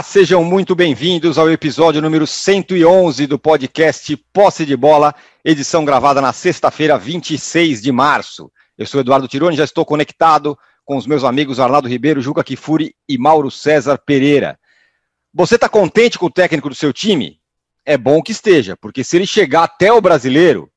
Olá, sejam muito bem-vindos ao episódio número 111 do podcast Posse de Bola, edição gravada na sexta-feira, 26 de março. Eu sou Eduardo Tironi, já estou conectado com os meus amigos Arnaldo Ribeiro, Juca Kifuri e Mauro César Pereira. Você está contente com o técnico do seu time? É bom que esteja, porque se ele chegar até o brasileiro,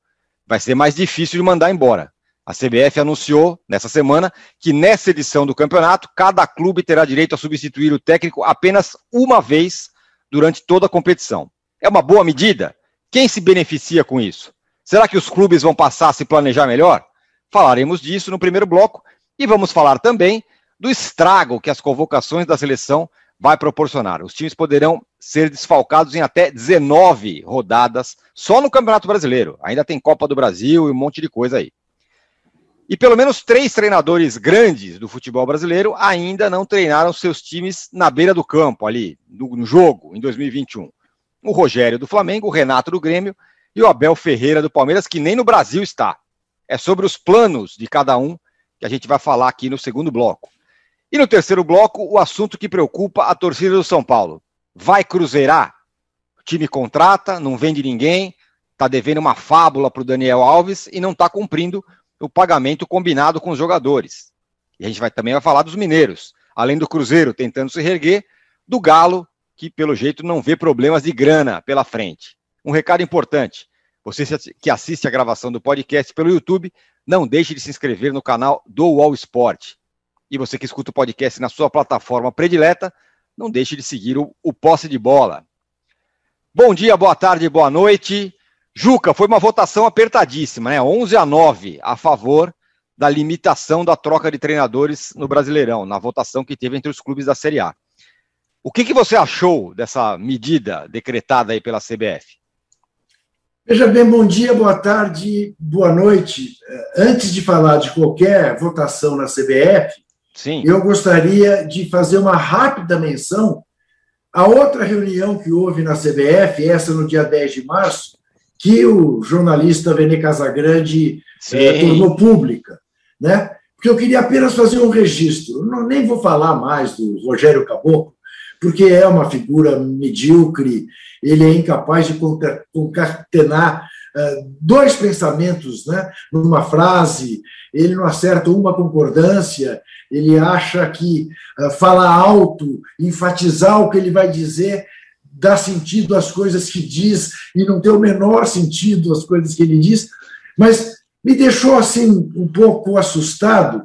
vai ser mais difícil de mandar embora. A CBF anunciou nessa semana que nessa edição do campeonato, cada clube terá direito a substituir o técnico apenas uma vez durante toda a competição. É uma boa medida? Quem se beneficia com isso? Será que os clubes vão passar a se planejar melhor? Falaremos disso no primeiro bloco e vamos falar também do estrago que as convocações da seleção vai proporcionar. Os times poderão ser desfalcados em até 19 rodadas só no Campeonato Brasileiro. Ainda tem Copa do Brasil e um monte de coisa aí. E pelo menos três treinadores grandes do futebol brasileiro ainda não treinaram seus times na beira do campo, ali, no, jogo, em 2021. O Rogério do Flamengo, o Renato do Grêmio e o Abel Ferreira do Palmeiras, que nem no Brasil está. É sobre os planos de cada um que a gente vai falar aqui no segundo bloco. E no terceiro bloco, o assunto que preocupa a torcida do São Paulo. Vai cruzeirar? O time contrata, não vende ninguém, está devendo uma fábula para o Daniel Alves e não está cumprindo o pagamento combinado com os jogadores. E a gente vai também vai falar dos mineiros, além do Cruzeiro tentando se reerguer, do Galo, que pelo jeito não vê problemas de grana pela frente. Um recado importante: você que assiste a gravação do podcast pelo YouTube, não deixe de se inscrever no canal do UOL Sport. E você que escuta o podcast na sua plataforma predileta, não deixe de seguir o, o Posse de Bola. Bom dia, boa tarde, boa noite. Juca, foi uma votação apertadíssima, né? 11 a 9 a favor da limitação da troca de treinadores no Brasileirão, na votação que teve entre os clubes da Série A. O que, que você achou dessa medida decretada aí pela CBF? Veja bem, bom dia, boa tarde, boa noite. Antes de falar de qualquer votação na CBF, Sim. eu gostaria de fazer uma rápida menção a outra reunião que houve na CBF, essa no dia 10 de março, que o jornalista Vene Casagrande é, tornou pública, né? Porque eu queria apenas fazer um registro. Não, nem vou falar mais do Rogério Caboclo, porque é uma figura medíocre, ele é incapaz de concatenar uh, dois pensamentos né, numa frase, ele não acerta uma concordância, ele acha que uh, falar alto, enfatizar o que ele vai dizer, dá sentido às coisas que diz e não tem o menor sentido às coisas que ele diz, mas me deixou assim um pouco assustado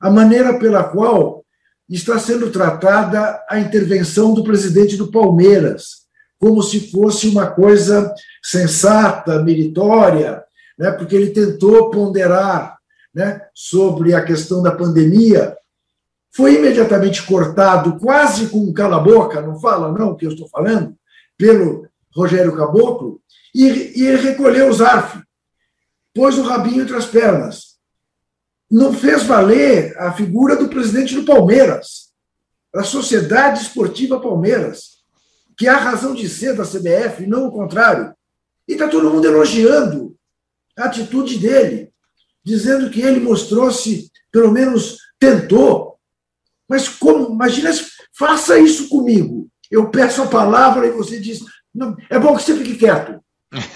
a maneira pela qual está sendo tratada a intervenção do presidente do Palmeiras, como se fosse uma coisa sensata, meritória, né, porque ele tentou ponderar né, sobre a questão da pandemia foi imediatamente cortado, quase com um cala-boca, não fala não o que eu estou falando, pelo Rogério Caboclo, e, e recolheu o Zarf, pôs o rabinho entre as pernas. Não fez valer a figura do presidente do Palmeiras, a Sociedade Esportiva Palmeiras, que é a razão de ser da CBF, não o contrário. E está todo mundo elogiando a atitude dele, dizendo que ele mostrou-se, pelo menos tentou, mas como? Imagina, faça isso comigo. Eu peço a palavra e você diz: não, é bom que você fique quieto.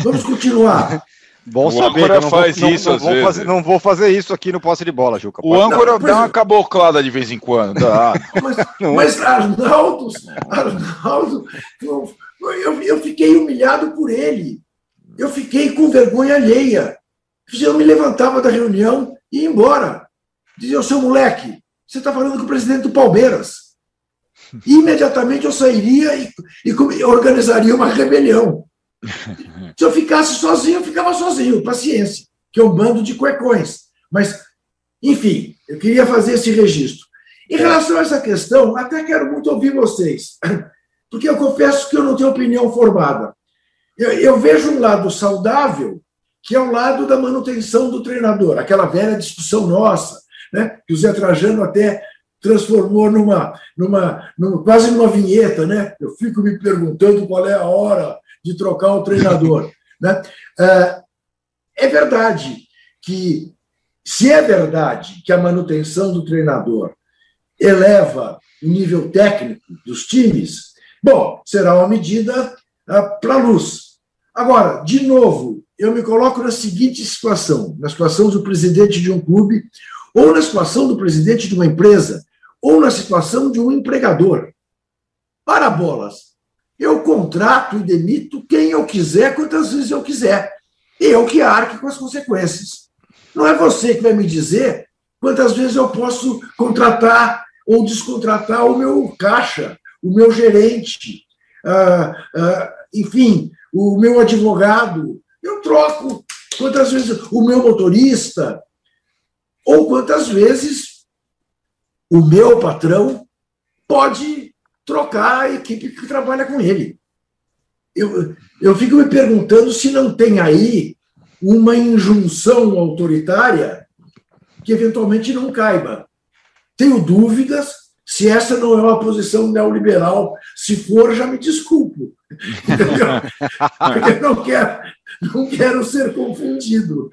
Vamos continuar. Bom o saber, âncora não faz vou, isso não, às vou vezes. Fazer, não vou fazer isso aqui no posse de bola, Juca. O âncora não, dá uma caboclada de vez em quando. Mas, mas Arnaldo, Arnaldo eu, eu, eu, fiquei humilhado por ele. Eu fiquei com vergonha alheia. Eu me levantava da reunião e ia embora. Dizia, o seu moleque, você está falando com o presidente do Palmeiras. Imediatamente eu sairia e, e organizaria uma rebelião. Se eu ficasse sozinho, eu ficava sozinho, paciência, que é um bando de cuecões. Mas, enfim, eu queria fazer esse registro. Em relação a essa questão, até quero muito ouvir vocês, porque eu confesso que eu não tenho opinião formada. Eu, eu vejo um lado saudável, que é o lado da manutenção do treinador, aquela velha discussão nossa né? que o Zé Trajano até transformou numa, numa, numa, quase numa vinheta, né? Eu fico me perguntando qual é a hora de trocar o treinador. né? É, é verdade que, se é verdade que a manutenção do treinador eleva o nível técnico dos times, Bom, será uma medida ah, para a luz. Agora, de novo, eu me coloco na seguinte situação: na situação do presidente de um clube, ou na situação do presidente de uma empresa, ou na situação de um empregador. Para bolas, eu contrato e demito quem eu quiser, quantas vezes eu quiser. Eu que arque com as consequências. Não é você que vai me dizer quantas vezes eu posso contratar ou descontratar o meu caixa, o meu gerente, uh, uh, enfim, o meu advogado. Eu troco quantas vezes o meu motorista, ou quantas vezes o meu patrão pode trocar a equipe que trabalha com ele. Eu, eu fico me perguntando se não tem aí uma injunção autoritária que eventualmente não caiba. Tenho dúvidas se essa não é uma posição neoliberal. Se for, já me desculpo. Porque eu não quero, não quero ser confundido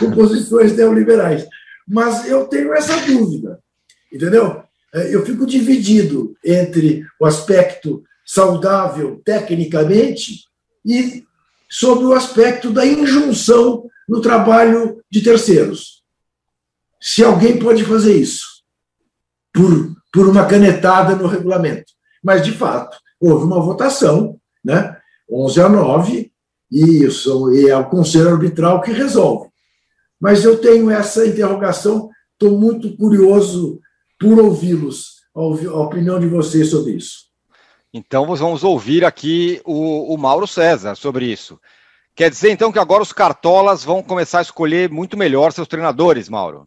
com posições neoliberais. Mas eu tenho essa dúvida, entendeu? Eu fico dividido entre o aspecto saudável tecnicamente e sobre o aspecto da injunção no trabalho de terceiros. Se alguém pode fazer isso por, por uma canetada no regulamento. Mas, de fato, houve uma votação, né? 11 a 9, e, isso, e é o Conselho Arbitral que resolve. Mas eu tenho essa interrogação, estou muito curioso por ouvi-los, a opinião de vocês sobre isso. Então, vamos ouvir aqui o, o Mauro César sobre isso. Quer dizer, então, que agora os cartolas vão começar a escolher muito melhor seus treinadores, Mauro?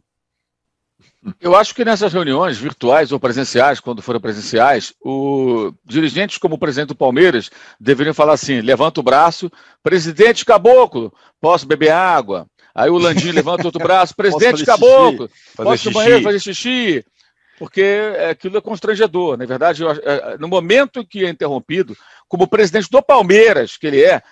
Eu acho que nessas reuniões virtuais ou presenciais, quando forem presenciais, o dirigentes como o presidente do Palmeiras deveriam falar assim: levanta o braço, presidente Caboclo, posso beber água? Aí o Landim levanta outro braço, presidente Caboclo, posso ir no banheiro fazer xixi? porque aquilo é constrangedor. Na verdade, é, no momento que é interrompido, como presidente do Palmeiras, que ele é,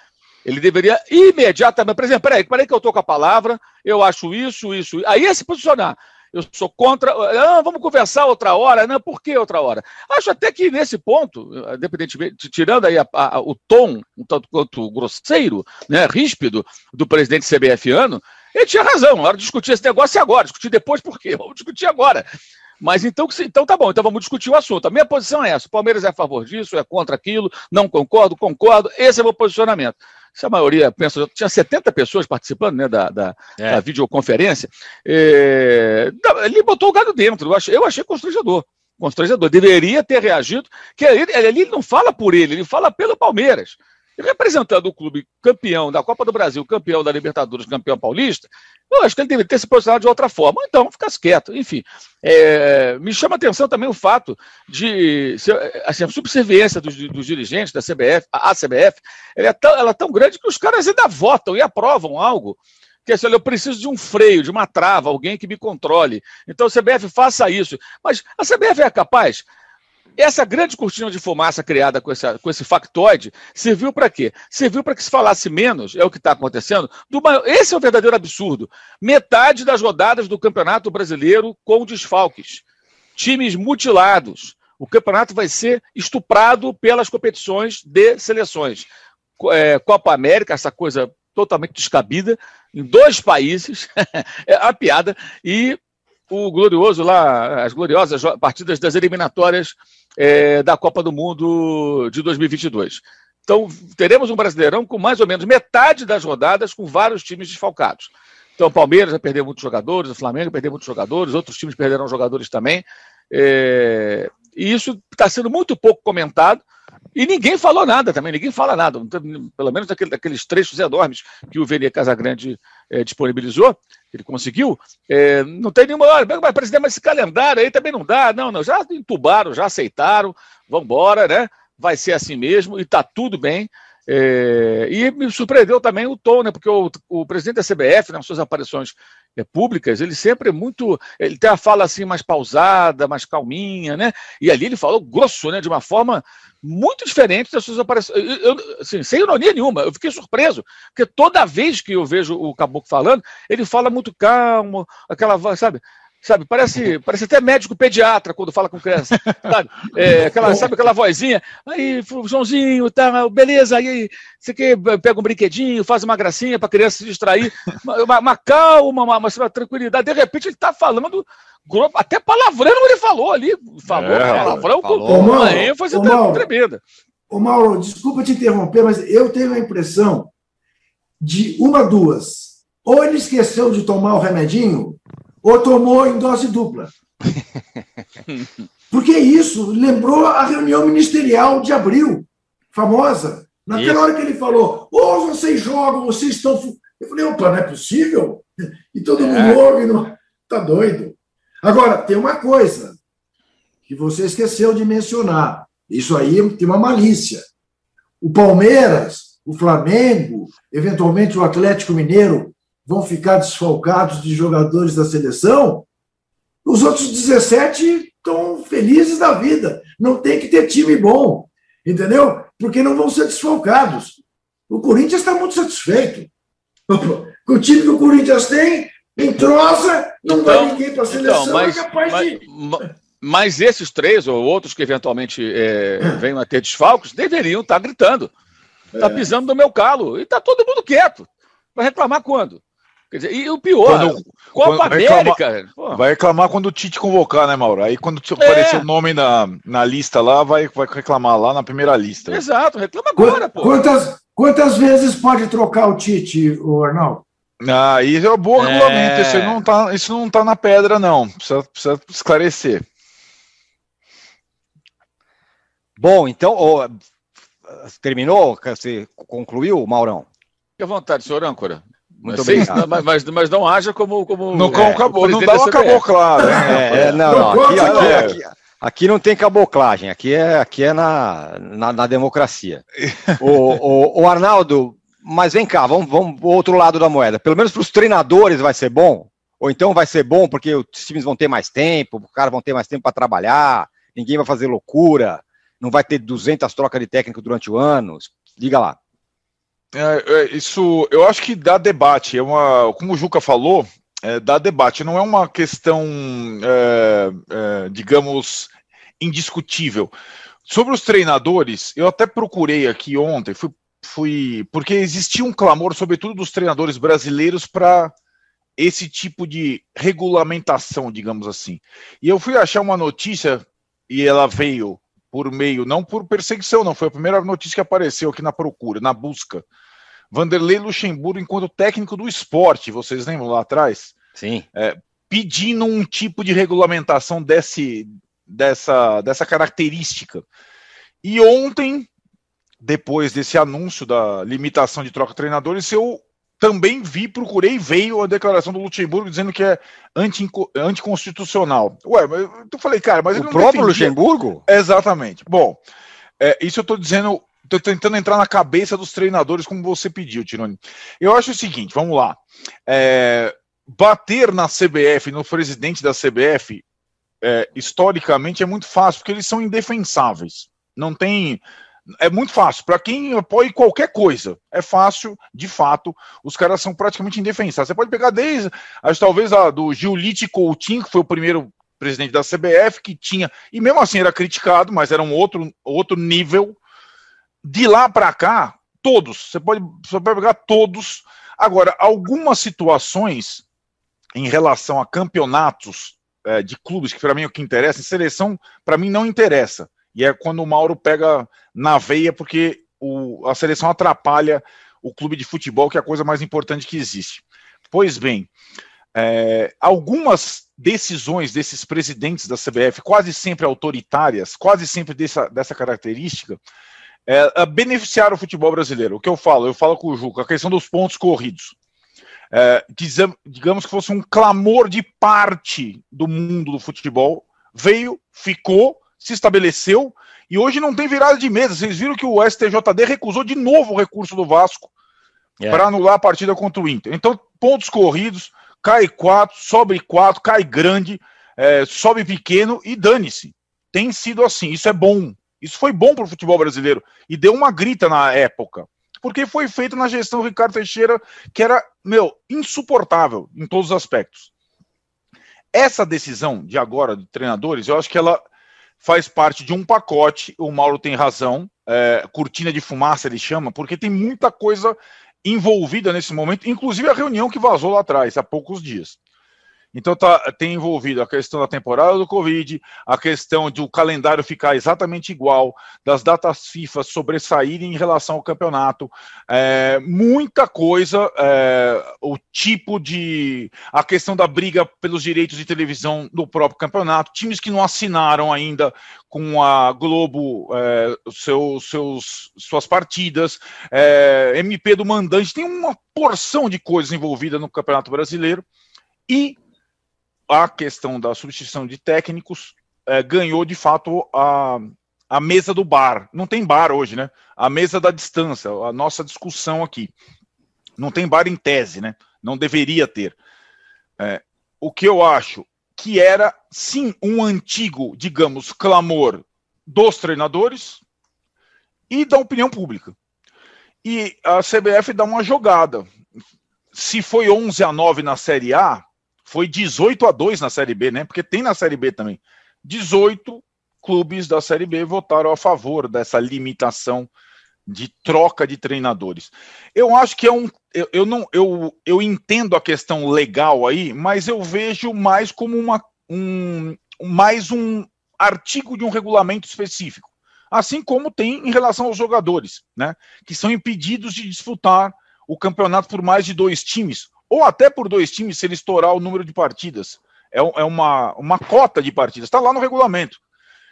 ele deveria imediatamente, por exemplo, peraí, peraí que eu estou com a palavra, eu acho isso, isso, aí é se posicionar. Eu sou contra. Ah, vamos conversar outra hora. Não, por que outra hora? Acho até que nesse ponto, independentemente, tirando aí a, a, o tom, um tanto quanto grosseiro, né, ríspido, do presidente CBFiano, ele tinha razão. Hora de discutir esse negócio é agora. Discutir depois, por quê? Vamos discutir agora. Mas então, então tá bom, então vamos discutir o assunto. A minha posição é essa: o Palmeiras é a favor disso, é contra aquilo, não concordo, concordo. Esse é o meu posicionamento. Se a maioria pensa, tinha 70 pessoas participando né, da, da, é. da videoconferência, é, ele botou o gado dentro. Eu achei, eu achei constrangedor. Constrangedor. Deveria ter reagido, que ele, ele não fala por ele, ele fala pelo Palmeiras representando o clube campeão da Copa do Brasil, campeão da Libertadores, campeão paulista, eu acho que ele deveria ter se posicionado de outra forma. Então, ficasse quieto. Enfim, é, me chama a atenção também o fato de assim, a subserviência dos, dos dirigentes da CBF, a, CBF, ela é, tão, ela é tão grande que os caras ainda votam e aprovam algo que assim, eu preciso de um freio, de uma trava, alguém que me controle. Então, a CBF faça isso. Mas a CBF é capaz essa grande cortina de fumaça criada com, essa, com esse factoide serviu para quê? Serviu para que se falasse menos, é o que está acontecendo. Maior, esse é o verdadeiro absurdo. Metade das rodadas do Campeonato Brasileiro com desfalques. Times mutilados. O campeonato vai ser estuprado pelas competições de seleções. É, Copa América, essa coisa totalmente descabida, em dois países, é a piada, e o glorioso lá, as gloriosas partidas das eliminatórias é, da Copa do Mundo de 2022. Então, teremos um Brasileirão com mais ou menos metade das rodadas com vários times desfalcados. Então, o Palmeiras vai perder muitos jogadores, o Flamengo vai perder muitos jogadores, outros times perderão jogadores também. É, e isso está sendo muito pouco comentado. E ninguém falou nada também, ninguém fala nada. Pelo menos daquele, daqueles trechos enormes que o Vene Casagrande é, disponibilizou, ele conseguiu. É, não tem nenhuma. Olha, mas presidente, mas esse calendário aí também não dá. Não, não. Já entubaram, já aceitaram. Vamos embora, né? Vai ser assim mesmo e está tudo bem. É, e me surpreendeu também o tom, né? Porque o, o presidente da CBF, nas suas aparições é, públicas, ele sempre é muito. Ele tem a fala assim mais pausada, mais calminha, né? E ali ele falou grosso, né? De uma forma muito diferente das suas aparições. Assim, sem ironia nenhuma, eu fiquei surpreso, porque toda vez que eu vejo o Caboclo falando, ele fala muito calmo, aquela sabe? Sabe? Parece, parece até médico pediatra quando fala com criança, sabe? É, aquela, sabe aquela vozinha? Aí, Joãozinho, tá, beleza, aí você que pega um brinquedinho, faz uma gracinha para a criança se distrair, uma, uma calma, uma, uma, uma, tranquilidade. De repente ele está falando até palavrão ele falou ali, falou é, palavrão falou. com uma ênfase Mauro, tremenda. Ô Mauro, desculpa te interromper, mas eu tenho a impressão de uma, duas. Ou ele esqueceu de tomar o remedinho, ou tomou em dose dupla. Porque isso lembrou a reunião ministerial de abril, famosa. Naquela isso. hora que ele falou, ou oh, vocês jogam, vocês estão. Eu falei, opa, não é possível? E todo é. mundo ouve, não... tá doido. Agora, tem uma coisa que você esqueceu de mencionar. Isso aí tem uma malícia. O Palmeiras, o Flamengo, eventualmente o Atlético Mineiro vão ficar desfalcados de jogadores da seleção. Os outros 17 estão felizes da vida. Não tem que ter time bom, entendeu? Porque não vão ser desfalcados. O Corinthians está muito satisfeito. O time que o Corinthians tem, entrosa, não então, vai ninguém para a seleção, então, mas, é capaz mas, de. Mas esses três, ou outros que eventualmente é, venham a ter desfalques, deveriam estar tá gritando. Está é. pisando no meu calo. E está todo mundo quieto. Vai reclamar quando? Quer dizer, e o pior, quando, Copa quando América. Reclamar, vai reclamar quando o Tite convocar, né, Mauro? Aí quando é. aparecer o nome na, na lista lá, vai, vai reclamar lá na primeira lista. Exato, reclama agora, pô. Quantas, quantas vezes pode trocar o Tite, o Arnaldo? Ah, isso é um bom é... regulamento. Isso não, tá, isso não tá na pedra, não. Precisa, precisa esclarecer. Bom, então, oh, terminou? Você concluiu, Maurão? Fique à vontade, senhor âncora. Muito mas, obrigado. Mas, mas, mas, não haja como. como não, é, acabou, não dá uma caboclada. Né? É, é, não, não, aqui, aqui, aqui, aqui, não tem caboclagem, aqui é, aqui é na, na, na democracia. o, o, o Arnaldo, mas vem cá, vamos, vamos pro outro lado da moeda. Pelo menos para os treinadores vai ser bom? Ou então vai ser bom porque os times vão ter mais tempo, os caras vão ter mais tempo para trabalhar, ninguém vai fazer loucura, não vai ter 200 trocas de técnico durante o ano? Diga lá. É, é, isso, eu acho que dá debate. É uma, como o Juca falou, é, dá debate. Não é uma questão, é, é, digamos, indiscutível. Sobre os treinadores, eu até procurei aqui ontem, fui fui. Porque existia um clamor, sobretudo dos treinadores brasileiros, para esse tipo de regulamentação, digamos assim. E eu fui achar uma notícia, e ela veio por meio, não por perseguição, não, foi a primeira notícia que apareceu aqui na procura, na busca. Vanderlei Luxemburgo, enquanto técnico do esporte, vocês lembram lá atrás? Sim. É, pedindo um tipo de regulamentação desse, dessa, dessa característica. E ontem depois desse anúncio da limitação de troca de treinadores, eu também vi, procurei, veio a declaração do Luxemburgo dizendo que é anti, anticonstitucional. Ué, mas eu falei, cara, mas o próprio defendia... Luxemburgo? Exatamente. Bom, é, isso eu estou dizendo, estou tentando entrar na cabeça dos treinadores, como você pediu, Tironi. Eu acho o seguinte, vamos lá. É, bater na CBF, no presidente da CBF, é, historicamente é muito fácil, porque eles são indefensáveis. Não tem é muito fácil. Para quem apoia qualquer coisa, é fácil, de fato. Os caras são praticamente indefensáveis. Você pode pegar desde, acho, talvez, a do Giulite Coutinho, que foi o primeiro presidente da CBF, que tinha, e mesmo assim era criticado, mas era um outro, outro nível. De lá para cá, todos, você pode, você pode pegar todos. Agora, algumas situações em relação a campeonatos é, de clubes, que para mim é o que interessa, seleção, para mim não interessa. E é quando o Mauro pega na veia, porque o, a seleção atrapalha o clube de futebol, que é a coisa mais importante que existe. Pois bem, é, algumas decisões desses presidentes da CBF, quase sempre autoritárias, quase sempre dessa, dessa característica, é, beneficiaram o futebol brasileiro. O que eu falo? Eu falo com o Juca, a questão dos pontos corridos. É, digamos que fosse um clamor de parte do mundo do futebol, veio, ficou, se estabeleceu e hoje não tem virada de mesa. Vocês viram que o STJD recusou de novo o recurso do Vasco yeah. É. para anular a partida contra o Inter. Então, pontos corridos, cai quatro, sobe quatro, cai grande, é, sobe pequeno e dane-se. Tem sido assim. Isso é bom. Isso foi bom para o futebol brasileiro e deu uma grita na época. Porque foi feito na gestão Ricardo Teixeira, que era, meu, insuportável em todos os aspectos. essa decisão de agora de treinadores, eu acho que ela faz parte de um pacote. O Mauro tem razão, é, cortina de fumaça ele chama, porque tem muita coisa envolvida nesse momento, inclusive a reunião que vazou lá atrás, há poucos dias. Então tá, tem envolvido a questão da temporada do Covid, a questão de o calendário ficar exatamente igual, das datas FIFA sobressaírem em relação ao campeonato, é, muita coisa, é, o tipo de. a questão da briga pelos direitos de televisão do próprio campeonato, times que não assinaram ainda com a Globo é, seu, seus, suas partidas, é, MP do mandante, tem uma porção de coisas envolvida no Campeonato Brasileiro. E a questão da substituição de técnicos é, ganhou de fato a, a mesa do bar. Não tem bar hoje, né? A mesa da distância, a nossa discussão aqui. Não tem bar em tese, né? Não deveria ter. É, o que eu acho que era, sim, um antigo, digamos, clamor dos treinadores e da opinião pública. E a CBF dá uma jogada. Se foi 11 a 9 na Série A, foi 18 a 2 na Série B, né? Porque tem na Série B também. 18 clubes da Série B votaram a favor dessa limitação de troca de treinadores. Eu acho que é um. Eu, eu, não, eu, eu entendo a questão legal aí, mas eu vejo mais como uma, um, mais um artigo de um regulamento específico. Assim como tem em relação aos jogadores, né? Que são impedidos de disputar o campeonato por mais de dois times ou até por dois times se ele estourar o número de partidas. É, é uma, uma cota de partidas, está lá no regulamento.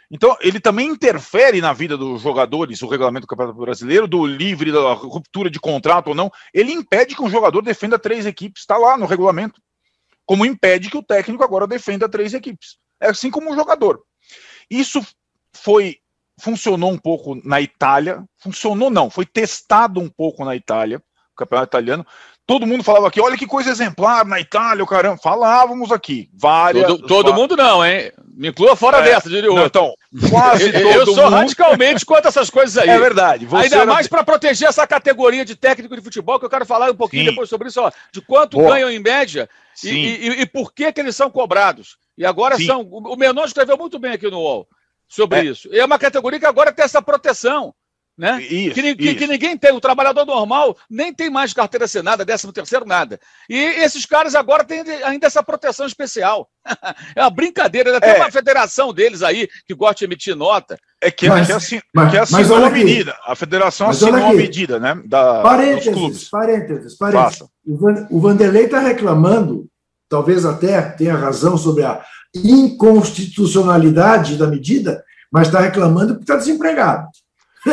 Então, ele também interfere na vida dos jogadores, o regulamento do Campeonato Brasileiro, do livre, da ruptura de contrato ou não. Ele impede que um jogador defenda três equipes, está lá no regulamento. Como impede que o técnico agora defenda três equipes. É assim como um jogador. Isso foi funcionou um pouco na Itália, funcionou não, foi testado um pouco na Itália, o campeonato italiano. Todo mundo falava aqui, olha que coisa exemplar na Itália, o caramba. Falávamos aqui, várias. Todo, todo mundo não, hein? Me inclua fora é, dessa, diria o Então, quase todo Eu sou mundo... radicalmente contra essas coisas aí. É verdade. Ainda era... mais para proteger essa categoria de técnico de futebol, que eu quero falar um pouquinho Sim. depois sobre isso, ó, de quanto Boa. ganham em média e, e, e, por que, que eles são cobrados. E agora Sim. são. O Menor escreveu muito bem aqui no UOL sobre é. isso. E é uma categoria que agora tem essa proteção. Né? Isso, que, que, que, ninguém tem, o trabalhador normal nem tem mais carteira assinada, décimo terceiro, nada. E esses caras agora têm ainda essa proteção especial. é uma brincadeira, tem é. uma federação deles aí que gosta de emitir nota. É que, mas, que, assim, mas, que assinou uma medida. A federação mas assinou uma medida, né? Da, parênteses, dos clubes. Parênteses, parênteses. O Vanderlei está reclamando, talvez até tenha razão sobre a inconstitucionalidade da medida, mas está reclamando porque está desempregado.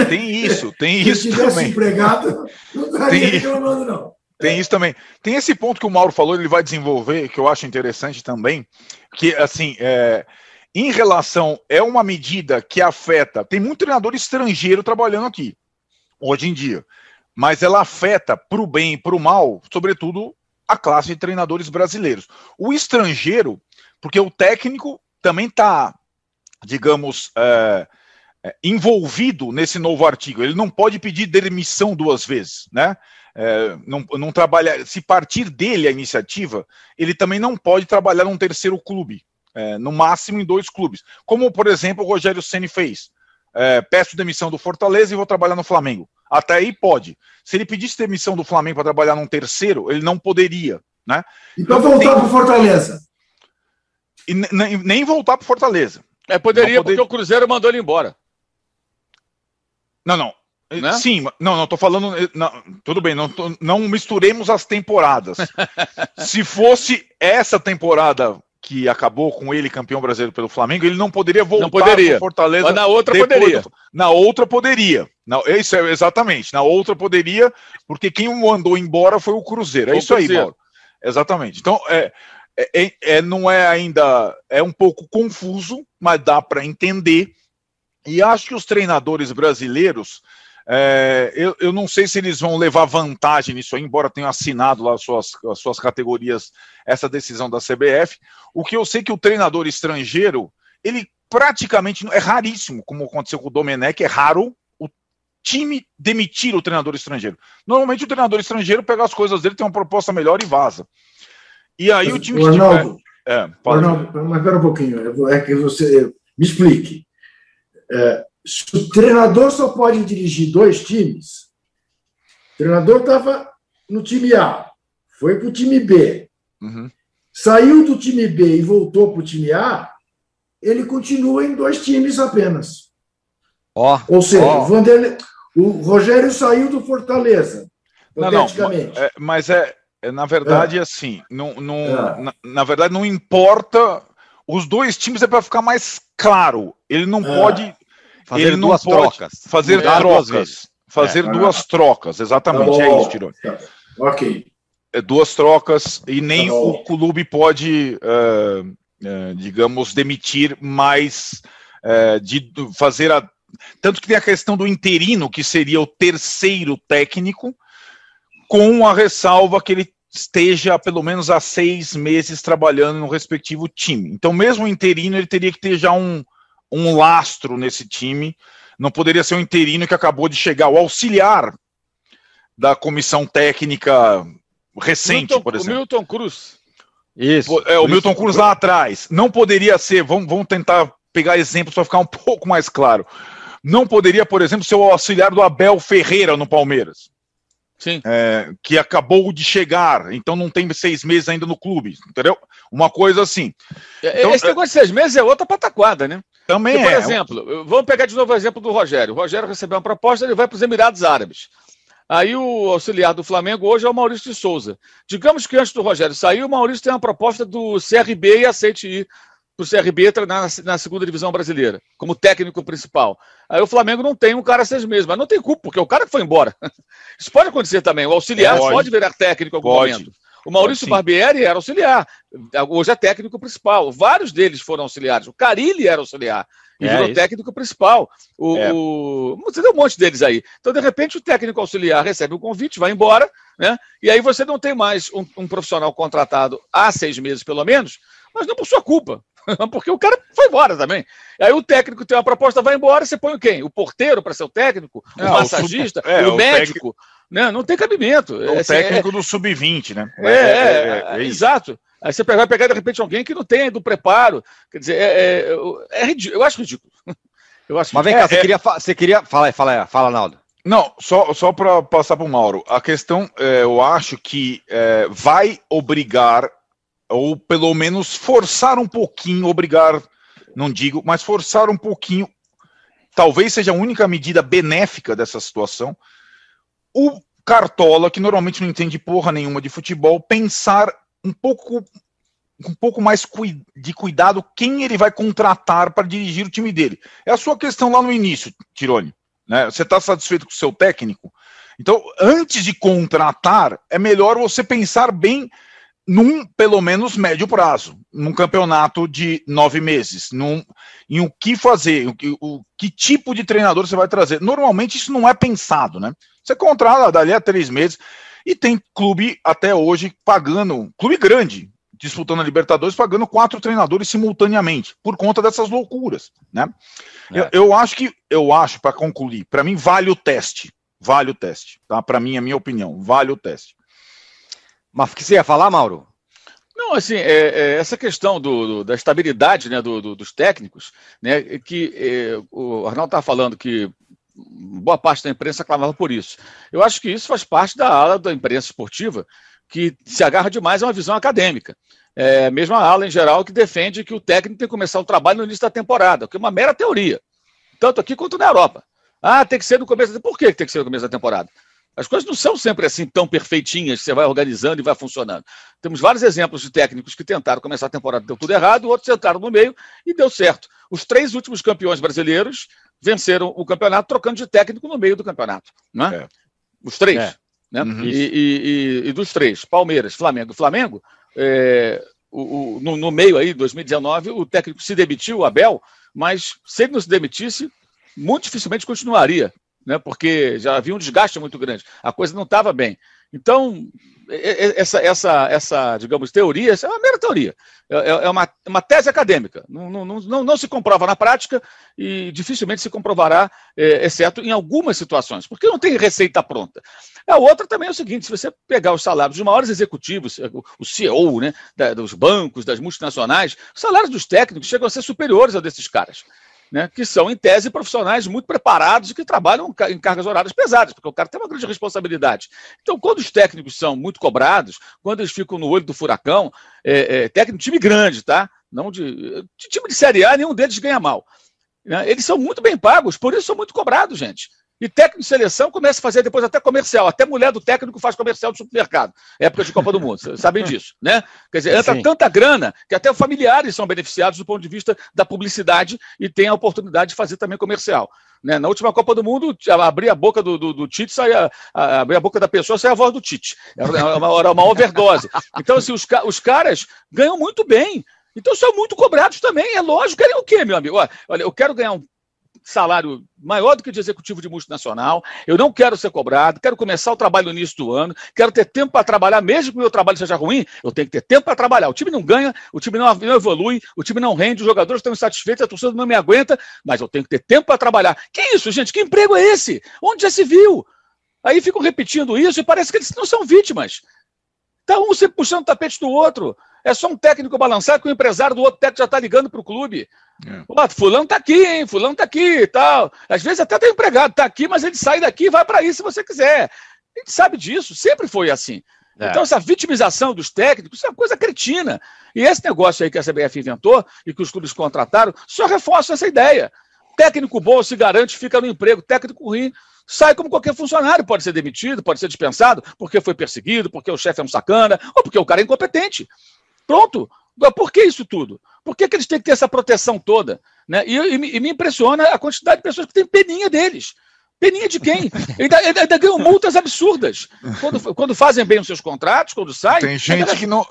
Tem isso, tem isso. Se tivesse empregado, não estaria reclamando, não. Tem isso também. Tem esse ponto que o Mauro falou, ele vai desenvolver, que eu acho interessante também, que, assim, é, em relação, é uma medida que afeta, tem muito treinador estrangeiro trabalhando aqui, hoje em dia, mas ela afeta para o bem e para o mal, sobretudo, a classe de treinadores brasileiros. O estrangeiro, porque o técnico também está, digamos, é, é, envolvido nesse novo artigo. Ele não pode pedir demissão duas vezes, né? É, não, não trabalha. Se partir dele a iniciativa, ele também não pode trabalhar num terceiro clube, é, no máximo em dois clubes, como por exemplo o Rogério Ceni fez. É, peço demissão do Fortaleza e vou trabalhar no Flamengo. Até aí pode. Se ele pedisse demissão do Flamengo para trabalhar num terceiro, ele não poderia, né? E para voltar tem... para Fortaleza? E nem voltar para Fortaleza. É, poderia, poder... porque o Cruzeiro mandou ele embora. Não, não. Né? Sim, não, não, tô falando. Não, tudo bem, não, não misturemos as temporadas. Se fosse essa temporada que acabou com ele campeão brasileiro pelo Flamengo, ele não poderia voltar não poderia. Fortaleza. Mas na outra poderia. Do, na outra poderia. Na, isso é exatamente. Na outra poderia, porque quem o mandou embora foi o Cruzeiro. É o isso Cruzeiro. aí, Mauro. Exatamente. Então, é, é, é, não é ainda. É um pouco confuso, mas dá para entender e acho que os treinadores brasileiros, é, eu, eu, não sei se eles vão levar vantagem nisso aí, embora tenham assinado lá as suas, as suas categorias essa decisão da CBF. O que eu sei que o treinador estrangeiro, ele praticamente é raríssimo, como aconteceu com o Domenech, é raro o time demitir o treinador estrangeiro. Normalmente o treinador estrangeiro pega as coisas dele, tem uma proposta melhor e vaza. E aí o time o Arnaldo, É, não, mas espera um pouquinho, é que você me explique. É, se o treinador só pode dirigir dois times, o treinador estava no time A, foi para o time B, uhum. saiu do time B e voltou para o time A, ele continua em dois times apenas. Oh, Ou seja, oh. o, Vanderlei, o Rogério saiu do Fortaleza. Não, não, é, mas é, é, na verdade, é. assim, não, não, é. na, na, verdade, não importa. Os dois times é para ficar mais claro. Ele não é. pode fazer ele duas não pode trocas. Fazer trocas. Fazer é, duas trocas, exatamente. Tá é isso, Tirone. Tá. Ok. É duas trocas e nem tá o clube pode, uh, uh, digamos, demitir mais, uh, de fazer a. Tanto que tem a questão do interino, que seria o terceiro técnico, com a ressalva que ele esteja pelo menos há seis meses trabalhando no respectivo time. Então, mesmo o interino, ele teria que ter já um, um lastro nesse time. Não poderia ser um interino que acabou de chegar, o auxiliar da comissão técnica recente, Milton, por exemplo. O Milton Cruz. Isso. É, o Milton Cruz lá atrás. Não poderia ser, vamos, vamos tentar pegar exemplos para ficar um pouco mais claro. Não poderia, por exemplo, ser o auxiliar do Abel Ferreira no Palmeiras. É, que acabou de chegar, então não tem seis meses ainda no clube, entendeu? Uma coisa assim. É, então, Esse negócio de seis meses é outra pataquada, né? Também Porque, por é. Por exemplo, vamos pegar de novo o exemplo do Rogério. O Rogério recebeu uma proposta, ele vai para os Emirados Árabes. Aí o auxiliar do Flamengo hoje é o Maurício de Souza. Digamos que antes do Rogério sair, o Maurício tem uma proposta do CRB e aceite ir para o CRB na, na segunda divisão brasileira, como técnico principal. Aí o Flamengo não tem um cara seis meses, mas não tem culpa, porque é o cara que foi embora. Isso pode acontecer também. O auxiliar pode, pode virar técnico em algum pode. momento. O Maurício Barbieri era auxiliar, hoje é técnico principal. Vários deles foram auxiliares. O Carilli era auxiliar e é, virou isso. técnico principal. O, é. o, Você tem um monte deles aí. Então, de repente, o técnico auxiliar recebe o um convite, vai embora, né? E aí você não tem mais um, um profissional contratado há seis meses, pelo menos, mas não por sua culpa. Porque o cara foi embora também. Aí o técnico tem uma proposta, vai embora, você põe o quem? O porteiro para ser o técnico? O é, massagista? O, é, o médico? O não, né? não tem cabimento. O é, técnico é, do sub-20, né? É, é, é exato. Aí você vai pegar de repente alguém que não tem do preparo. Quer dizer, é, é, ridículo. Eu acho ridículo. Eu acho Mas vem cá, você, queria, você queria. Fala aí, fala aí, fala, Naldo. Não, só, só para passar para o Mauro. A questão, eu acho que vai obrigar ou pelo menos forçar um pouquinho, obrigar, não digo, mas forçar um pouquinho, talvez seja a única medida benéfica dessa situação, o Cartola, que normalmente não entende porra nenhuma de futebol, pensar um pouco um pouco mais de cuidado quem ele vai contratar para dirigir o time dele. É a sua questão lá no início, Tirone. Né? Você está satisfeito com o seu técnico? Então, antes de contratar, é melhor você pensar bem num, pelo menos, médio prazo, num campeonato de nove meses, num, em o que fazer, o, o que tipo de treinador você vai trazer. Normalmente isso não é pensado, né? Você contrata dali a três meses e tem clube até hoje pagando, clube grande, disputando a Libertadores, pagando quatro treinadores simultaneamente, por conta dessas loucuras, né? É. Eu, eu acho que, eu acho, para concluir, para mim vale o teste, vale o teste, tá? Para mim, a minha opinião, vale o teste. Mas o que você ia falar, Mauro? Não, assim, é, é, essa questão do, do, da estabilidade né, do, dos técnicos, né, que é, o Arnaldo estava falando que boa parte da imprensa clamava por isso. Eu acho que isso faz parte da ala da imprensa esportiva que se agarra demais a uma visão acadêmica. É, mesmo a ala em geral que defende que o técnico tem que começar o trabalho no início da temporada, que é uma mera teoria, tanto aqui quanto na Europa. Ah, tem que ser no começo. Por que tem que ser no começo da temporada? As coisas não são sempre assim tão perfeitinhas, você vai organizando e vai funcionando. Temos vários exemplos de técnicos que tentaram começar a temporada, deu tudo errado, outros sentaram no meio e deu certo. Os três últimos campeões brasileiros venceram o campeonato trocando de técnico no meio do campeonato. Né? É. Os três. É. Né? Uhum. E, e, e, dos três, Palmeiras, Flamengo. Flamengo, é, o, o, no, no, meio aí, 2019, o técnico se demitiu, o Abel, mas se ele não se demitisse, muito dificilmente continuaria né, porque já havia um desgaste muito grande. A coisa não estava bem. Então, essa, essa, essa, digamos, teoria, essa é uma mera teoria. É, é, é uma, uma tese acadêmica. Não, não, não, não se comprova na prática e dificilmente se comprovará, é, exceto em algumas situações, porque não tem receita pronta. A outra também é o seguinte: se você pegar os salários dos maiores executivos, o CEO né, dos bancos, das multinacionais, os salários dos técnicos chegam a ser superiores a desses caras né, que são, em tese, profissionais muito preparados e que trabalham em cargas horárias pesadas, porque o cara tem uma grande responsabilidade. Então, quando os técnicos são muito cobrados, quando eles ficam no olho do furacão, é, é, técnico de time grande, tá? Não de, de time de Série A, nenhum deles ganha mal. Né? Eles são muito bem pagos, por isso são muito cobrados, gente. E técnico de seleção começa a fazer depois até comercial. Até mulher do técnico faz comercial do supermercado. Época de Copa do Mundo. Vocês sabem disso, né? Quer dizer, entra Sim. tanta grana que até familiares são beneficiados do ponto de vista da publicidade e tem a oportunidade de fazer também comercial. Né? Na última Copa do Mundo, abrir a boca do, do, do Tite, saia, abrir a boca da pessoa, saia a voz do Tite. Era uma, era uma overdose. Então, assim, os, os caras ganham muito bem. Então são muito cobrados também. É lógico. Querem o quê, meu amigo? Olha, eu quero ganhar um salário maior do que de executivo de multinacional, eu não quero ser cobrado, quero começar o trabalho no início do ano, quero ter tempo para trabalhar, mesmo que o meu trabalho seja ruim, eu tenho que ter tempo para trabalhar. O time não ganha, o time não, evolui, o time não rende, os jogadores estão insatisfeitos, a torcida não me aguenta, mas eu tenho que ter tempo para trabalhar. Que isso, gente? Que emprego é esse? Onde já se viu? Aí ficam repetindo isso e parece que eles não são vítimas. Está um sempre puxando o tapete do outro. É só um técnico balançar que o empresário do outro técnico já está ligando para o clube. É. Fulano tá aqui, hein? Fulano tá aqui e tal. Às vezes até tem empregado, tá aqui, mas ele sai daqui e vai para aí se você quiser. A gente sabe disso, sempre foi assim. É. Então, essa vitimização dos técnicos é uma coisa cretina. E esse negócio aí que a CBF inventou e que os clubes contrataram só reforça essa ideia. Técnico bom se garante, fica no emprego. Técnico ruim sai como qualquer funcionário. Pode ser demitido, pode ser dispensado, porque foi perseguido, porque o chefe é um sacana, ou porque o cara é incompetente. Pronto. Por que isso tudo? Por que, que eles têm que ter essa proteção toda? Né? E, e, e, me impressiona a quantidade de pessoas que têm peninha deles. Peninha de quem? Ainda, ainda, ainda ganham multas absurdas. Quando, quando fazem bem os seus contratos, quando saem. Tem gente ainda... que não.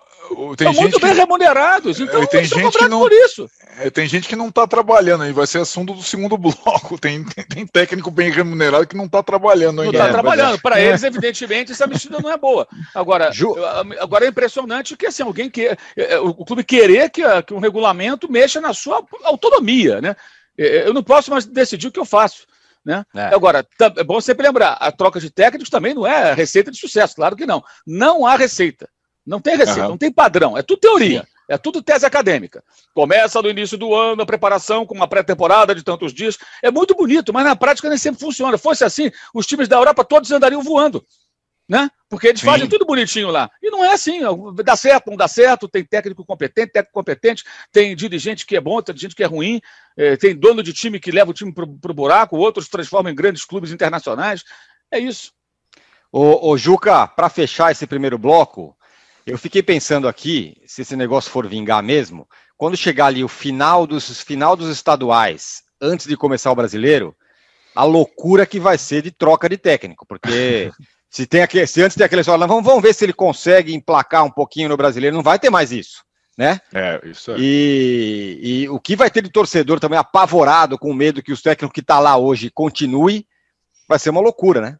Tem São muito bem remunerados, então tem gente que não, por isso. É, tem gente que não está trabalhando, aí vai ser assunto do segundo bloco. Tem, tem, tem técnico bem remunerado que não está trabalhando ainda. Não está trabalhando. Para é. eles, evidentemente, essa mexida não é boa. Agora, Ju... agora é impressionante que assim, alguém que. É, o clube querer que, que um regulamento mexa na sua autonomia. Né? Eu não posso mais decidir o que eu faço. Né? É. Agora, é bom sempre lembrar: a troca de técnicos também não é receita de sucesso, claro que não. Não há receita. Não tem receita, uhum. não tem padrão, é tudo teoria. Sim. É tudo tese acadêmica. Começa no início do ano a preparação com uma pré-temporada de tantos dias. É muito bonito, mas na prática nem sempre funciona. Fosse assim, os times da Europa todos andariam voando. Né? Porque eles Sim. fazem tudo bonitinho lá. E não é assim. Dá certo, não dá certo. Tem técnico competente, técnico competente, tem dirigente que é bom, tem dirigente que é ruim, é, tem dono de time que leva o time para o buraco, outros transformam em grandes clubes internacionais. É isso. Ô, ô Juca, para fechar esse primeiro bloco, eu fiquei pensando aqui, se esse negócio for vingar mesmo, quando chegar ali o final dos, final dos estaduais, antes de começar o brasileiro, a loucura que vai ser de troca de técnico, porque se tem aquele, se antes tem aquele só, vamos, vamos ver se ele consegue emplacar um pouquinho no brasileiro, não vai ter mais isso, né? É, isso é. E, e o que vai ter de torcedor também apavorado, com medo que os técnicos que está lá hoje continue, vai ser uma loucura, né?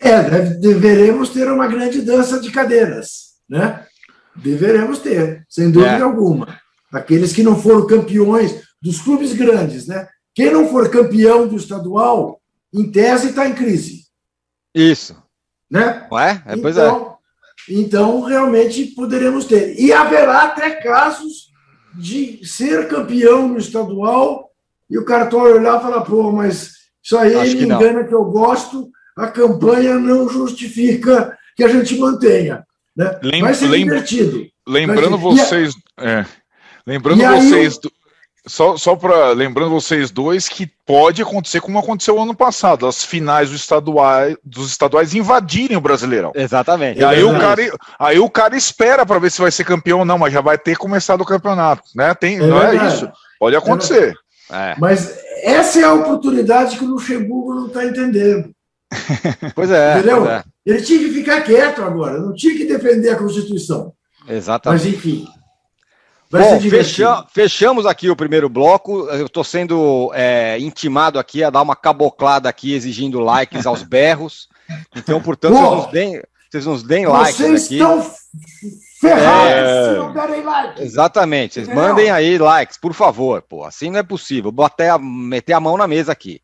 É, deve, deveremos ter uma grande dança de cadeiras, né? Deveremos ter, sem dúvida é. alguma. Aqueles que não foram campeões dos clubes grandes, né? Quem não for campeão do estadual, em tese, está em crise. Isso. Né? Ué? É, pois então, é. Então, realmente poderemos ter. E haverá até casos de ser campeão no estadual e o cartório olhar e falar, pô, mas isso aí Acho me engana que eu gosto, a campanha não justifica que a gente mantenha. Né? Vai ser divertido. Lembrando vocês. É, lembrando vocês. Do, só só para lembrando vocês dois que pode acontecer como aconteceu ano passado, as finais dos estaduais, dos estaduais invadirem o Brasileirão. Exatamente. E aí, o cara, aí o cara espera para ver se vai ser campeão ou não, mas já vai ter começado o campeonato, né? Tem, é não é verdade. é isso. Pode acontecer. É. Mas essa é a oportunidade que o Luxemburgo não está entendendo. Pois é. Entendeu? É. Ele tinha que ficar quieto agora, não tinha que defender a Constituição. Exatamente. Mas, enfim. Bom, fecha, fechamos aqui o primeiro bloco. Eu estou sendo é, intimado aqui a dar uma caboclada aqui, exigindo likes aos berros. Então, portanto, vocês nos deem, vocês nos deem likes aqui. Vocês estão ferrados é... se não derem likes. Exatamente. Vocês mandem aí likes, por favor. Pô, assim não é possível. Vou até meter a mão na mesa aqui.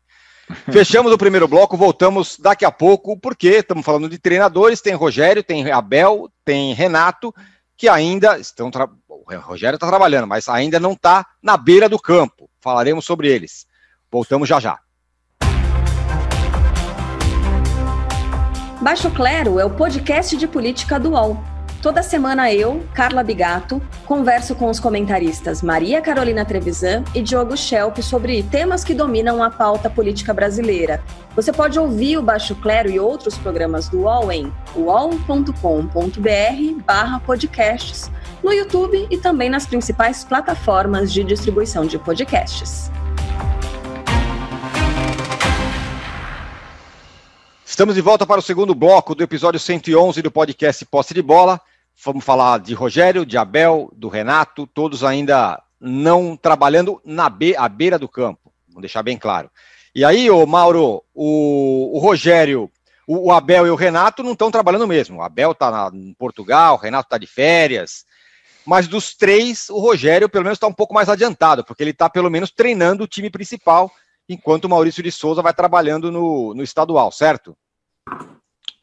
Fechamos o primeiro bloco, voltamos daqui a pouco, porque estamos falando de treinadores, tem Rogério, tem Abel, tem Renato, que ainda estão. Tra... O Rogério está trabalhando, mas ainda não está na beira do campo. Falaremos sobre eles. Voltamos já já. Baixo Clero é o podcast de política do UOL. Toda semana eu, Carla Bigato, converso com os comentaristas Maria Carolina Trevisan e Diogo Schelp sobre temas que dominam a pauta política brasileira. Você pode ouvir o Baixo Clero e outros programas do UOL em uol.com.br podcasts, no YouTube e também nas principais plataformas de distribuição de podcasts. Estamos de volta para o segundo bloco do episódio 111 do podcast Posse de Bola. Vamos falar de Rogério, de Abel, do Renato, todos ainda não trabalhando na be à beira do campo. Vamos deixar bem claro. E aí, ô Mauro, o, o Rogério, o, o, Abel e o Renato não estão trabalhando mesmo. O Abel está em Portugal, o Renato está de férias. Mas dos três, o Rogério pelo menos está um pouco mais adiantado, porque ele está pelo menos treinando o time principal, enquanto o Maurício de Souza vai trabalhando no, no estadual, certo?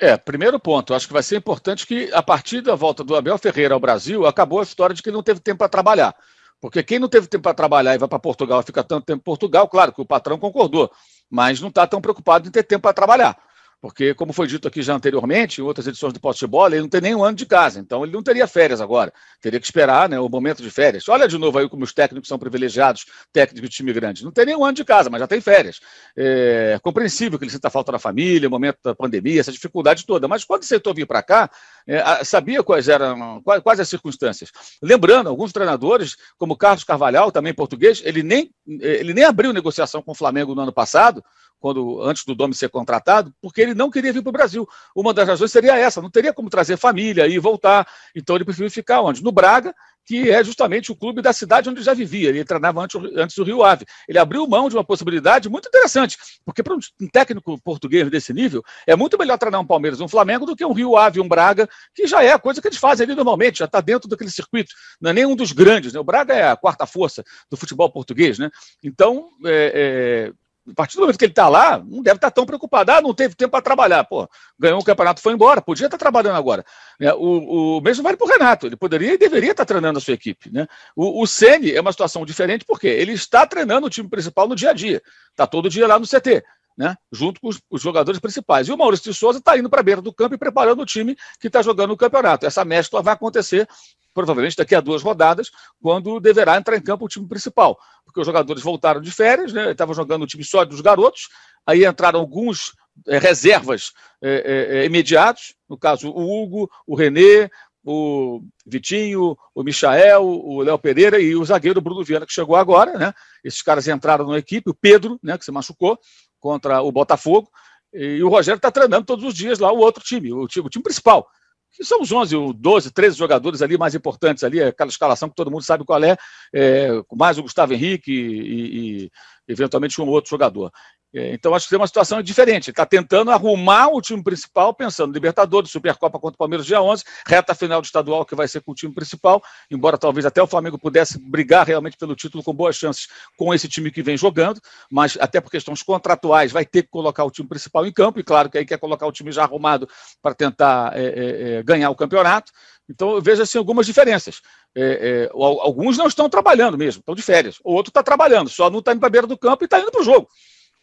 É, primeiro ponto, acho que vai ser importante que a partir da volta do Abel Ferreira ao Brasil, acabou a história de que ele não teve tempo para trabalhar. Porque quem não teve tempo para trabalhar e vai para Portugal, fica tanto tempo em Portugal, claro que o patrão concordou, mas não está tão preocupado em ter tempo para trabalhar. Porque, como foi dito aqui já anteriormente, em outras edições do Poste de Bola, ele não tem nem um ano de casa, então ele não teria férias agora. Teria que esperar né, o momento de férias. Olha de novo aí como os técnicos são privilegiados, técnicos de time grande. Não tem nem um ano de casa, mas já tem férias. É compreensível que ele sinta falta da família, o momento da pandemia, essa dificuldade toda. Mas quando aceitou vir para cá, é, sabia quais eram quais, quais, as circunstâncias. Lembrando, alguns treinadores, como Carlos Carvalhal, também português, ele nem, ele nem abriu negociação com o Flamengo no ano passado, quando antes do Domi ser contratado, porque ele não queria vir para o Brasil. Uma das razões seria essa, não teria como trazer família e voltar. Então ele preferiu ficar onde? No Braga, que é justamente o clube da cidade onde já vivia. Ele treinava antes, antes do Rio Ave. Ele abriu mão de uma possibilidade muito interessante, porque para um técnico português desse nível, é muito melhor treinar um Palmeiras um Flamengo do que um Rio Ave, um Braga, que já é a coisa que eles fazem ali normalmente, já está dentro daquele circuito. Não é nem um dos grandes. Né? O Braga é a quarta força do futebol português. Né? Então, é, é a partir do momento que ele está lá, não deve estar tá tão preocupado. Ah, não teve tempo para trabalhar. Pô, ganhou o campeonato, foi embora. Podia estar tá trabalhando agora. É, o, o mesmo vale para o Renato. Ele poderia e deveria estar tá treinando a sua equipe. Né? O, o Ceni é uma situação diferente porque ele está treinando o time principal no dia a dia. Está todo dia lá no CT. Né, junto com os, os, jogadores principais. E o Maurício de Souza está indo para a beira do campo e preparando o time que está jogando o campeonato. Essa mescla vai acontecer provavelmente daqui a duas rodadas, quando deverá entrar em campo o time principal. Porque os jogadores voltaram de férias, né? estavam jogando o time só dos garotos, aí entraram alguns é, reservas é, é, imediatos, no caso o Hugo, o Renê, o Vitinho, o Michael, o Léo Pereira e o zagueiro Bruno Viana, que chegou agora, né? Esses caras entraram na equipe, o Pedro, né, que se machucou contra o Botafogo, e o Rogério está treinando todos os dias lá o outro time, o time, o time principal que são os 11, 12, 13 jogadores ali mais importantes ali, aquela escalação que todo mundo sabe qual é, é mais o Gustavo Henrique e, e eventualmente um outro jogador. É, então, acho que tem uma situação diferente. Está tentando arrumar o time principal, pensando Libertadores, Supercopa contra o Palmeiras dia 11, reta final do estadual que vai ser com o time principal, embora talvez até o Flamengo pudesse brigar realmente pelo título com boas chances com esse time que vem jogando, mas até por questões contratuais vai ter que colocar o time principal em campo, e claro que aí quer colocar o time já arrumado para tentar é, é, é, ganhar o campeonato. Então, eu vejo assim, algumas diferenças. É, é, alguns não estão trabalhando mesmo, estão de férias. O outro está trabalhando, só não está indo para a beira do campo e está indo para o jogo.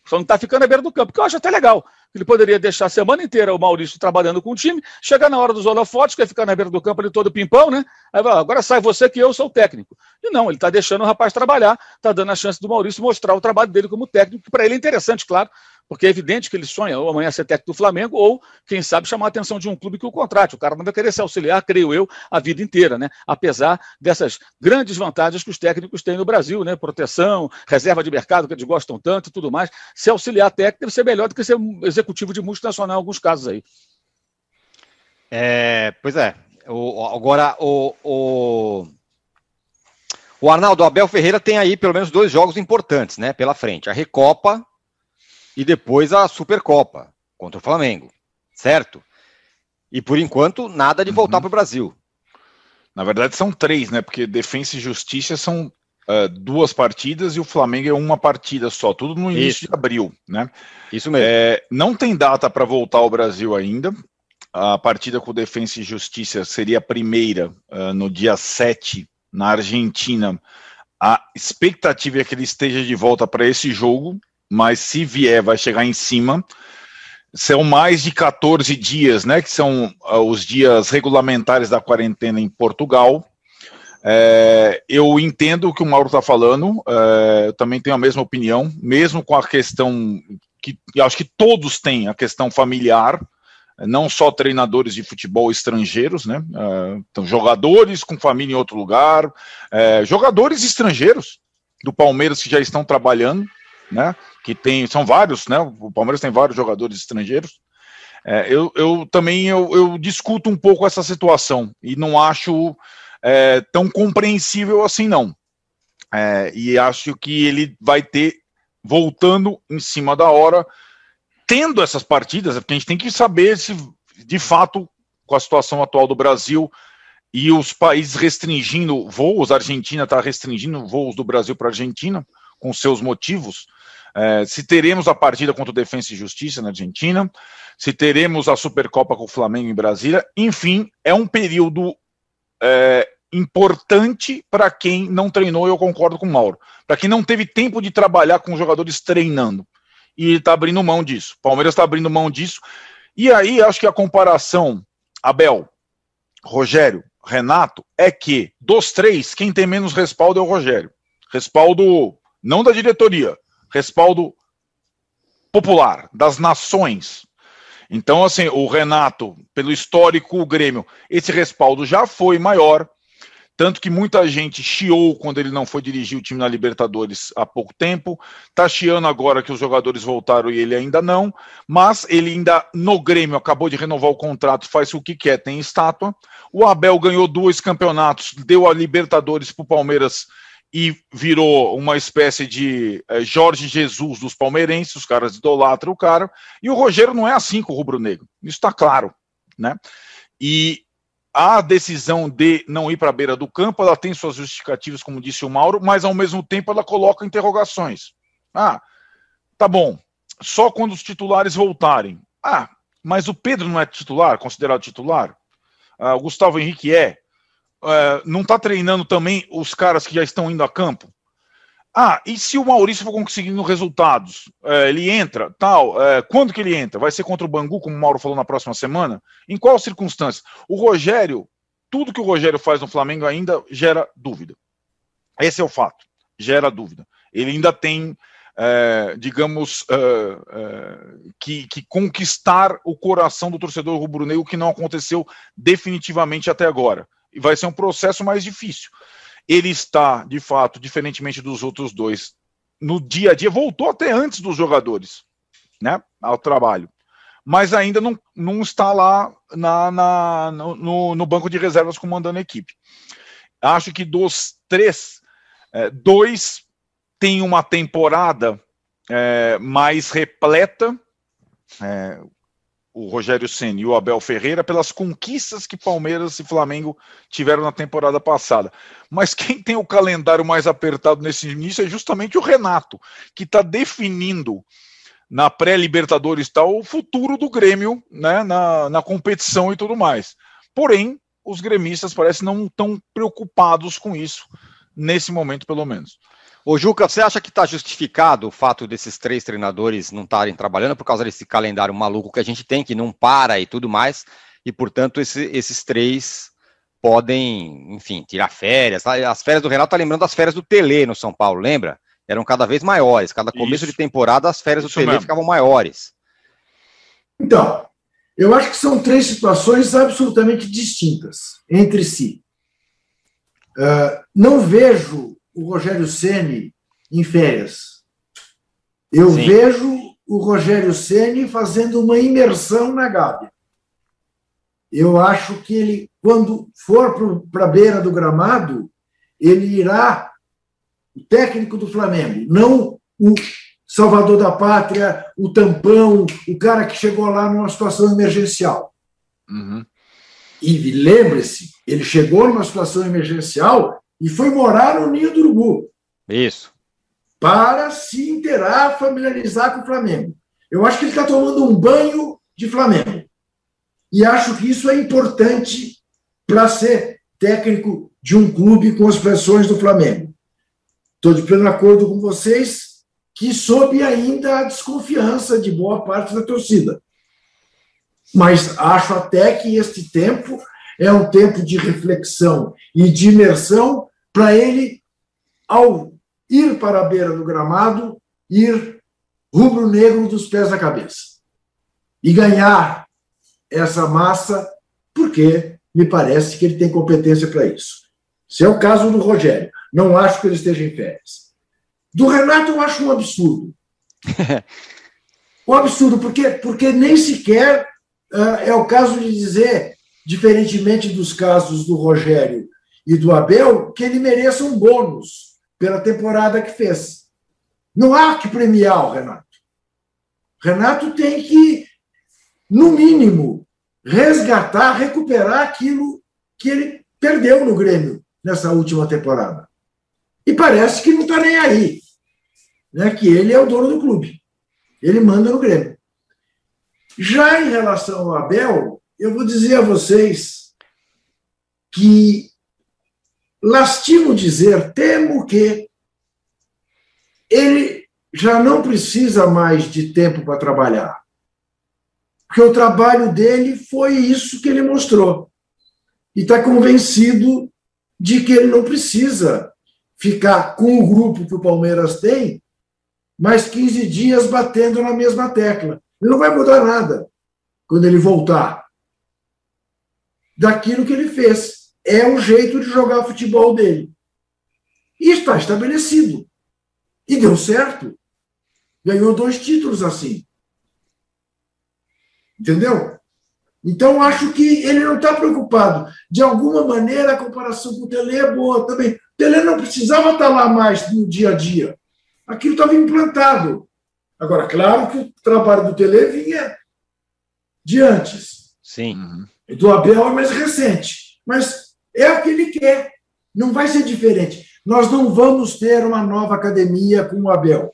Só não está ficando à beira do campo, que eu acho até legal. Ele poderia deixar a semana inteira o Maurício trabalhando com o time, chegar na hora dos holofotes, quer ficar na beira do campo ali todo pimpão, né? Aí vai, agora sai você que eu sou o técnico. E não, ele está deixando o rapaz trabalhar, está dando a chance do Maurício mostrar o trabalho dele como técnico, que para ele é interessante, claro, porque é evidente que ele sonha ou amanhã ser técnico do Flamengo, ou, quem sabe, chamar a atenção de um clube que o contrate. O cara não vai querer se auxiliar, creio eu, a vida inteira, né? Apesar dessas grandes vantagens que os técnicos têm no Brasil, né? Proteção, reserva de mercado, que eles gostam tanto e tudo mais. Se auxiliar técnico deve ser melhor do que ser executivo de multinacional em alguns casos aí. É, pois é. O, agora, o, o, o Arnaldo Abel Ferreira tem aí pelo menos dois jogos importantes, né? Pela frente. A Recopa e depois a Supercopa contra o Flamengo. certo? E por enquanto, nada de voltar uhum. para o Brasil. Na verdade, são três, né? Porque Defensa e Justiça são uh, duas partidas e o Flamengo é uma partida só, tudo no início Isso. de abril, né? Isso mesmo. É, não tem data para voltar ao Brasil ainda. A partida com Defensa e Justiça seria a primeira uh, no dia 7 na Argentina. A expectativa é que ele esteja de volta para esse jogo, mas se vier, vai chegar em cima. São mais de 14 dias, né? Que são uh, os dias regulamentares da quarentena em Portugal. É, eu entendo o que o Mauro está falando, é, eu também tenho a mesma opinião, mesmo com a questão que acho que todos têm a questão familiar, não só treinadores de futebol estrangeiros, né? É, então, jogadores com família em outro lugar, jogadores estrangeiros do Palmeiras que já estão trabalhando, né? Que tem, são vários, né? O Palmeiras tem vários jogadores estrangeiros. É, eu, eu também eu, eu discuto um pouco essa situação e não acho é, tão compreensível assim, não. É, e acho que ele vai ter, voltando em cima da hora, tendo essas partidas, porque a gente tem que saber se, de fato, com a situação atual do Brasil e os países restringindo voos, a Argentina está restringindo voos do Brasil para a Argentina, com seus motivos. É, se teremos a partida contra o Defensa e Justiça na Argentina, se teremos a Supercopa com o Flamengo em Brasília, enfim, é um período é, importante para quem não treinou, eu concordo com o Mauro. Para quem não teve tempo de trabalhar com os jogadores treinando. E está abrindo mão disso. Palmeiras está abrindo mão disso. E aí, acho que a comparação, Abel, Rogério, Renato, é que dos três, quem tem menos respaldo é o Rogério. Respaldo não da diretoria, respaldo popular, das nações. Então, assim, o Renato, pelo histórico, o Grêmio, esse respaldo já foi maior. Tanto que muita gente chiou quando ele não foi dirigir o time na Libertadores há pouco tempo. Tá chiando agora que os jogadores voltaram e ele ainda não. Mas ele ainda no Grêmio acabou de renovar o contrato, faz o que quer, tem estátua. O Abel ganhou dois campeonatos, deu a Libertadores para o Palmeiras e virou uma espécie de é, Jorge Jesus dos palmeirenses, os caras idolatram o cara. E o Rogério não é assim com o rubro-negro. Isso está claro, né? E a decisão de não ir para a beira do campo, ela tem suas justificativas, como disse o Mauro, mas ao mesmo tempo ela coloca interrogações. Ah, tá bom, só quando os titulares voltarem. Ah, mas o Pedro não é titular, considerado titular? Ah, o Gustavo Henrique é. Ah, não está treinando também os caras que já estão indo a campo? Ah, e se o Maurício for conseguindo resultados, é, ele entra, tal, é, quando que ele entra? Vai ser contra o Bangu, como o Mauro falou na próxima semana? Em qual circunstância? O Rogério, tudo que o Rogério faz no Flamengo ainda gera dúvida. Esse é o fato, gera dúvida. Ele ainda tem, é, digamos, é, é, que, que, conquistar o coração do torcedor rubro-negro, que não aconteceu definitivamente até agora. E vai ser um processo mais difícil ele está, de fato, diferentemente dos outros dois, no dia a dia, voltou até antes dos jogadores, né, ao trabalho. Mas ainda não, não está lá na, na no, no, banco de reservas comandando a equipe. Acho que dos três, é, dois têm uma temporada é, mais repleta. É, o Rogério Senna e o Abel Ferreira pelas conquistas que Palmeiras e Flamengo tiveram na temporada passada. Mas quem tem o calendário mais apertado nesse início é justamente o Renato, que está definindo na pré-Libertadores tal o futuro do Grêmio né, na, na competição e tudo mais. Porém, os gremistas parecem não tão preocupados com isso, nesse momento pelo menos. Ô, Juca, você acha que está justificado o fato desses três treinadores não estarem trabalhando por causa desse calendário maluco que a gente tem, que não para e tudo mais, e, portanto, esse, esses três podem, enfim, tirar férias. As férias do Renato tá lembrando das férias do Tele no São Paulo, lembra? Eram cada vez maiores. Cada começo Isso. de temporada, as férias Isso do Tele mesmo. ficavam maiores. Então, eu acho que são três situações absolutamente distintas entre si. Uh, não vejo o Rogério Ceni em férias. Eu Sim. vejo o Rogério Ceni fazendo uma imersão na Gávea. Eu acho que ele, quando for para a beira do gramado, ele irá, o técnico do Flamengo, não o salvador da pátria, o tampão, o cara que chegou lá numa situação emergencial. Uhum. E lembre-se, ele chegou numa situação emergencial e foi morar no Ninho do Urubu. Isso. Para se inteirar, familiarizar com o Flamengo. Eu acho que ele está tomando um banho de Flamengo. E acho que isso é importante para ser técnico de um clube com as pressões do Flamengo. Estou de pleno acordo com vocês que sob ainda a desconfiança de boa parte da torcida. Mas acho até que este tempo é um tempo de reflexão e de imersão para ele, ao ir para a beira do gramado, ir rubro-negro dos pés à cabeça. E ganhar essa massa, porque me parece que ele tem competência para isso. Se é o caso do Rogério. Não acho que ele esteja em férias. Do Renato, eu acho um absurdo. um absurdo, porque, porque nem sequer uh, é o caso de dizer, diferentemente dos casos do Rogério e do Abel, que ele mereça um bônus pela temporada que fez. Não há que premiar o Renato. Renato tem que, no mínimo, resgatar, recuperar aquilo que ele perdeu no Grêmio nessa última temporada. E parece que não está nem aí. Né, que ele é o dono do clube. Ele manda no Grêmio. Já em relação ao Abel, eu vou dizer a vocês que lastimo dizer, temo que ele já não precisa mais de tempo para trabalhar. Porque o trabalho dele foi isso que ele mostrou. E está convencido de que ele não precisa ficar com o grupo que o Palmeiras tem mais 15 dias batendo na mesma tecla. Ele não vai mudar nada quando ele voltar daquilo que ele fez. É o jeito de jogar futebol dele. E está estabelecido. E deu certo. Ganhou dois títulos assim. Entendeu? Então, acho que ele não está preocupado. De alguma maneira, a comparação com o Tele é boa também. O Tele não precisava estar lá mais no dia a dia. Aquilo estava implantado. Agora, claro que o trabalho do Tele vinha de antes. Sim. Uhum. Do Abel é mais recente. Mas é o que ele quer. Não vai ser diferente. Nós não vamos ter uma nova academia com o Abel.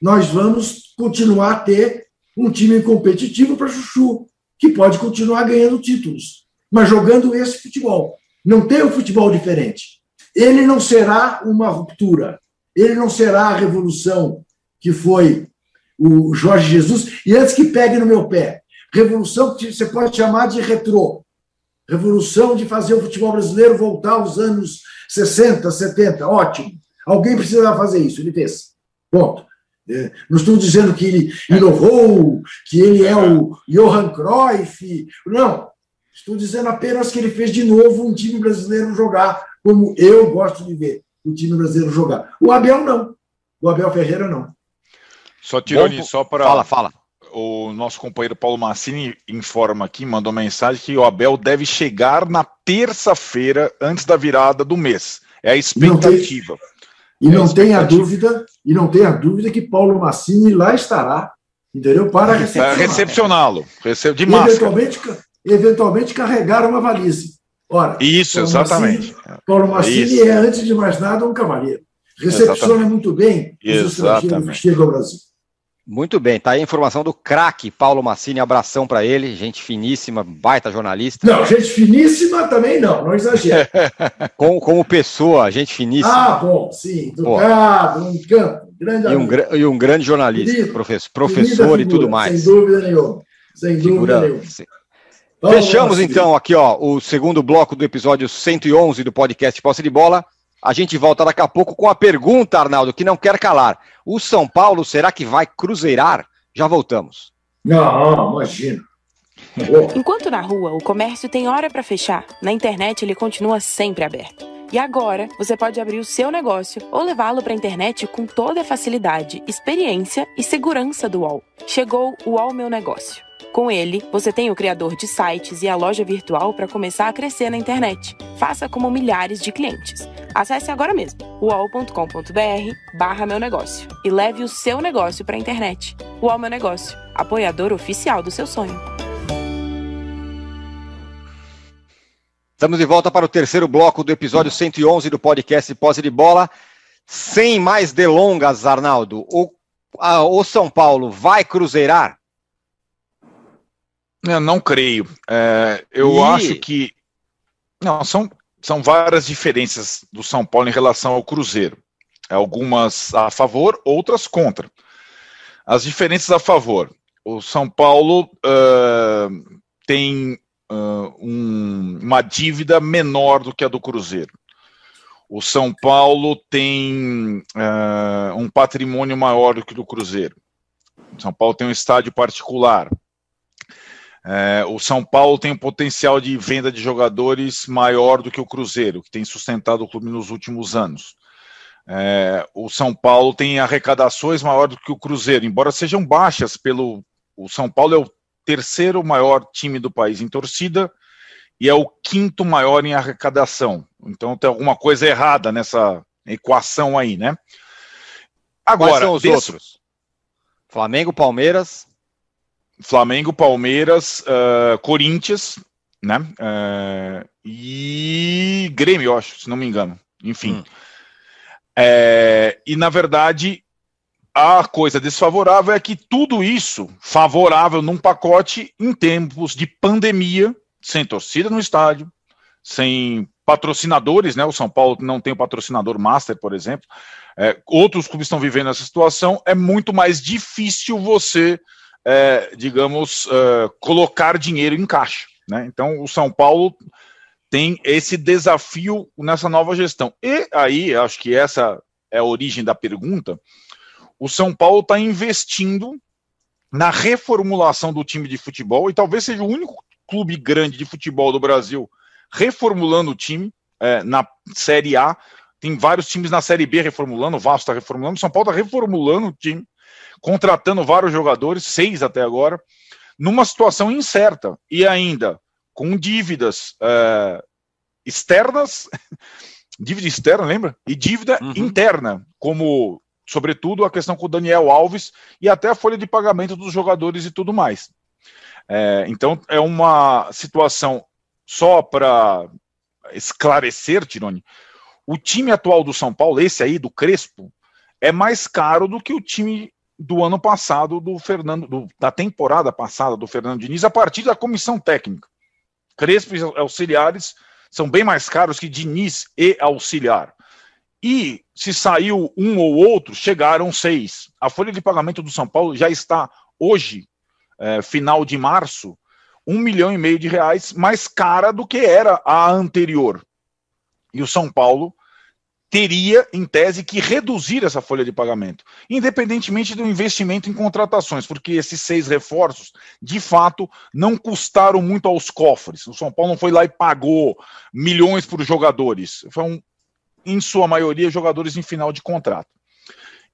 Nós vamos continuar a ter um time competitivo para Chuchu que pode continuar ganhando títulos, mas jogando esse futebol. Não tem um futebol diferente. Ele não será uma ruptura, ele não será a revolução que foi o Jorge Jesus. E antes que pegue no meu pé, revolução que você pode chamar de retrô. Revolução de fazer o futebol brasileiro voltar aos anos 60, 70. Ótimo. Alguém precisava fazer isso, ele fez. Ponto. É, não estou dizendo que ele inovou, que ele é o Johan Cruyff. Não. Estou dizendo apenas que ele fez de novo um time brasileiro jogar como eu gosto de ver o time brasileiro jogar. O Abel não. O Abel Ferreira não. Só Tironi, só para. Fala, fala. O nosso companheiro Paulo Massini informa aqui, mandou mensagem que o Abel deve chegar na terça-feira antes da virada do mês. É a expectativa. E não tenha dúvida, e não tenha dúvida que Paulo Massini lá estará, entendeu? Para recepcioná-lo, recep de máscara. Eventualmente, eventualmente carregar uma valise. Ora, Isso, Paulo exatamente. Massini, Paulo Massini Isso. é, antes de mais nada, um cavaleiro. Recepciona exatamente. muito bem os estrangeiros que chegam ao Brasil. Muito bem, tá aí a informação do craque Paulo Massini, abração para ele, gente finíssima, baita jornalista. Não, gente finíssima também não, não exagero. como, como pessoa, gente finíssima. Ah, bom, sim, educado, um campo, grande e um, e um grande jornalista, Querido, professor, professor e tudo mais. Sem dúvida nenhuma, sem figura, dúvida nenhuma. Fechamos então aqui ó, o segundo bloco do episódio 111 do podcast Posse de Bola. A gente volta daqui a pouco com a pergunta, Arnaldo, que não quer calar. O São Paulo será que vai cruzeirar? Já voltamos. Não, imagina. Enquanto na rua o comércio tem hora para fechar, na internet ele continua sempre aberto. E agora você pode abrir o seu negócio ou levá-lo para a internet com toda a facilidade, experiência e segurança do UOL. Chegou o UOL Meu Negócio Com ele, você tem o criador de sites e a loja virtual para começar a crescer na internet. Faça como milhares de clientes. Acesse agora mesmo uol.com.br barra meu negócio e leve o seu negócio para a internet. UOL Meu Negócio, apoiador oficial do seu sonho. Estamos de volta para o terceiro bloco do episódio 111 do podcast Posse de Bola. Sem mais delongas, Arnaldo, o, a, o São Paulo vai cruzeirar? Eu não creio. É, eu e... acho que. Não, são, são várias diferenças do São Paulo em relação ao Cruzeiro. Algumas a favor, outras contra. As diferenças a favor. O São Paulo uh, tem uh, um, uma dívida menor do que a do Cruzeiro. O São Paulo tem uh, um patrimônio maior do que o do Cruzeiro. O São Paulo tem um estádio particular. É, o São Paulo tem um potencial de venda de jogadores maior do que o Cruzeiro, que tem sustentado o clube nos últimos anos. É, o São Paulo tem arrecadações maior do que o Cruzeiro, embora sejam baixas pelo. O São Paulo é o terceiro maior time do país em torcida e é o quinto maior em arrecadação. Então tem alguma coisa errada nessa equação aí, né? Agora, Quais são os desse... outros? Flamengo, Palmeiras. Flamengo, Palmeiras, uh, Corinthians, né? Uh, e Grêmio, eu acho, se não me engano. Enfim. Hum. É, e na verdade, a coisa desfavorável é que tudo isso favorável num pacote em tempos de pandemia, sem torcida no estádio, sem patrocinadores, né? O São Paulo não tem o patrocinador master, por exemplo. É, outros clubes estão vivendo essa situação. É muito mais difícil você é, digamos, é, colocar dinheiro em caixa. Né? Então, o São Paulo tem esse desafio nessa nova gestão. E aí, acho que essa é a origem da pergunta. O São Paulo está investindo na reformulação do time de futebol e talvez seja o único clube grande de futebol do Brasil reformulando o time é, na Série A. Tem vários times na Série B reformulando, o Vasco está reformulando, o São Paulo está reformulando o time contratando vários jogadores, seis até agora, numa situação incerta e ainda com dívidas é, externas, dívida externa, lembra? E dívida uhum. interna, como, sobretudo, a questão com o Daniel Alves e até a folha de pagamento dos jogadores e tudo mais. É, então, é uma situação só para esclarecer, Tirone, o time atual do São Paulo, esse aí, do Crespo, é mais caro do que o time do ano passado do Fernando, do, da temporada passada do Fernando Diniz, a partir da comissão técnica. Crespo e auxiliares são bem mais caros que Diniz e auxiliar. E se saiu um ou outro, chegaram seis. A folha de pagamento do São Paulo já está hoje, é, final de março, um milhão e meio de reais mais cara do que era a anterior. E o São Paulo teria, em tese, que reduzir essa folha de pagamento, independentemente do investimento em contratações, porque esses seis reforços, de fato, não custaram muito aos cofres. O São Paulo não foi lá e pagou milhões por jogadores. Foram, em sua maioria, jogadores em final de contrato.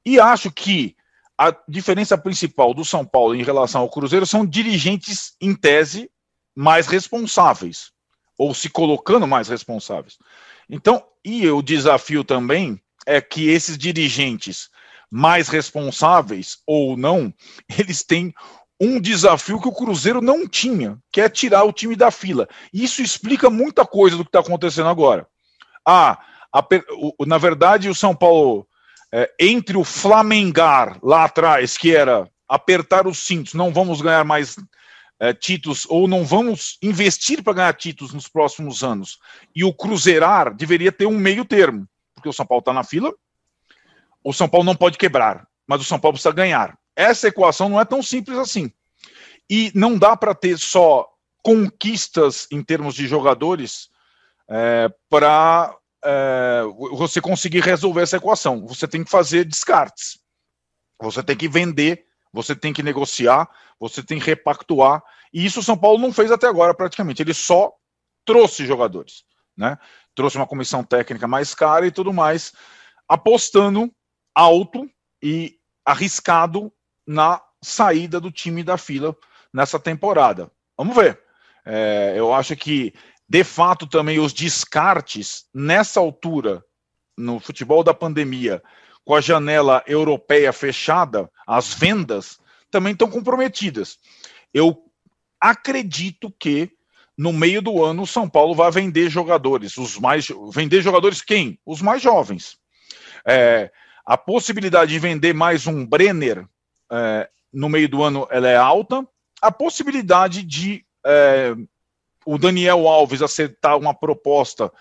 E acho que a diferença principal do São Paulo em relação ao Cruzeiro são dirigentes, em tese, mais responsáveis, ou se colocando mais responsáveis. Então, e o desafio também é que esses dirigentes mais responsáveis ou não, eles têm um desafio que o Cruzeiro não tinha, que é tirar o time da fila. Isso explica muita coisa do que está acontecendo agora. Ah, a, o, na verdade, o São Paulo, é, entre o Flamengar lá atrás, que era apertar os cintos, não vamos ganhar mais é, títulos ou não vamos investir para ganhar títulos nos próximos anos e o cruzeirar deveria ter um meio termo, porque o São Paulo está na fila, o São Paulo não pode quebrar, mas o São Paulo precisa ganhar. Essa equação não é tão simples assim. E não dá para ter só conquistas em termos de jogadores é, para é, você conseguir resolver essa equação. Você tem que fazer descartes. Você tem que vender você tem que negociar, você tem que repactuar. E isso o São Paulo não fez até agora, praticamente. Ele só trouxe jogadores, né? Trouxe uma comissão técnica mais cara e tudo mais, apostando alto e arriscado na saída do time da fila nessa temporada. Vamos ver. É, eu acho que, de fato, também os descartes nessa altura, no futebol da pandemia, com a janela europeia fechada, as vendas também estão comprometidas. Eu acredito que no meio do ano o São Paulo vai vender jogadores. Os mais vender jogadores quem? Os mais jovens. É, a possibilidade de vender mais um Brenner é, no meio do ano ela é alta. A possibilidade de é, o Daniel Alves aceitar uma proposta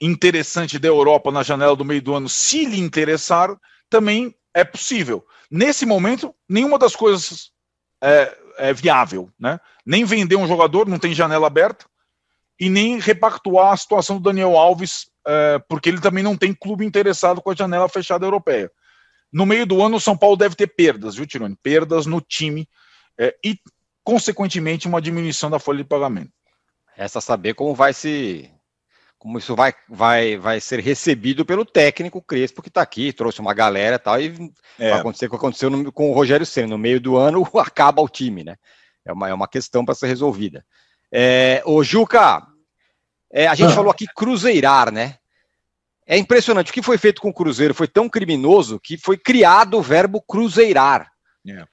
interessante da Europa na janela do meio do ano, se lhe interessar, também é possível. Nesse momento, nenhuma das coisas é, é viável, né? Nem vender um jogador, não tem janela aberta, e nem repactuar a situação do Daniel Alves, é, porque ele também não tem clube interessado com a janela fechada europeia. No meio do ano, o São Paulo deve ter perdas, viu, Tirone? Perdas no time é, e, consequentemente, uma diminuição da folha de pagamento. Resta saber como vai se como isso vai, vai, vai ser recebido pelo técnico Crespo, que está aqui, trouxe uma galera e tal, e é. vai acontecer o que aconteceu no, com o Rogério Senna. No meio do ano acaba o time, né? É uma, é uma questão para ser resolvida. É, ô, Juca, é, a gente ah. falou aqui cruzeirar, né? É impressionante. O que foi feito com o Cruzeiro foi tão criminoso que foi criado o verbo cruzeirar. É.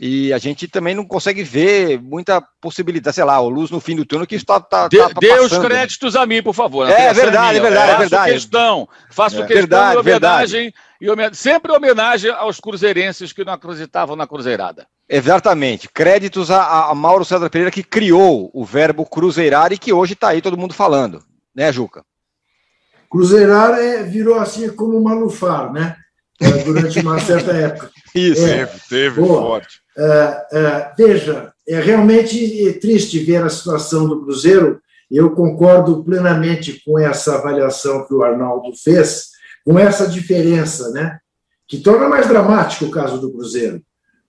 E a gente também não consegue ver muita possibilidade, sei lá, o luz no fim do túnel que está tá, tá, tá Dê os créditos a mim, por favor. É, verdade, é verdade, é verdade. questão, faço é. questão verdade, de homenagem, e homenagem, sempre homenagem aos cruzeirenses que não acreditavam na cruzeirada. Exatamente. Créditos a, a Mauro César Pereira que criou o verbo cruzeirar e que hoje está aí todo mundo falando, né, Juca? Cruzeirar é, virou assim como malufar, né? É, durante uma certa época. Isso, é, teve, teve boa. forte. Uh, uh, veja, é realmente triste ver a situação do Cruzeiro. Eu concordo plenamente com essa avaliação que o Arnaldo fez, com essa diferença, né? Que torna mais dramático o caso do Cruzeiro.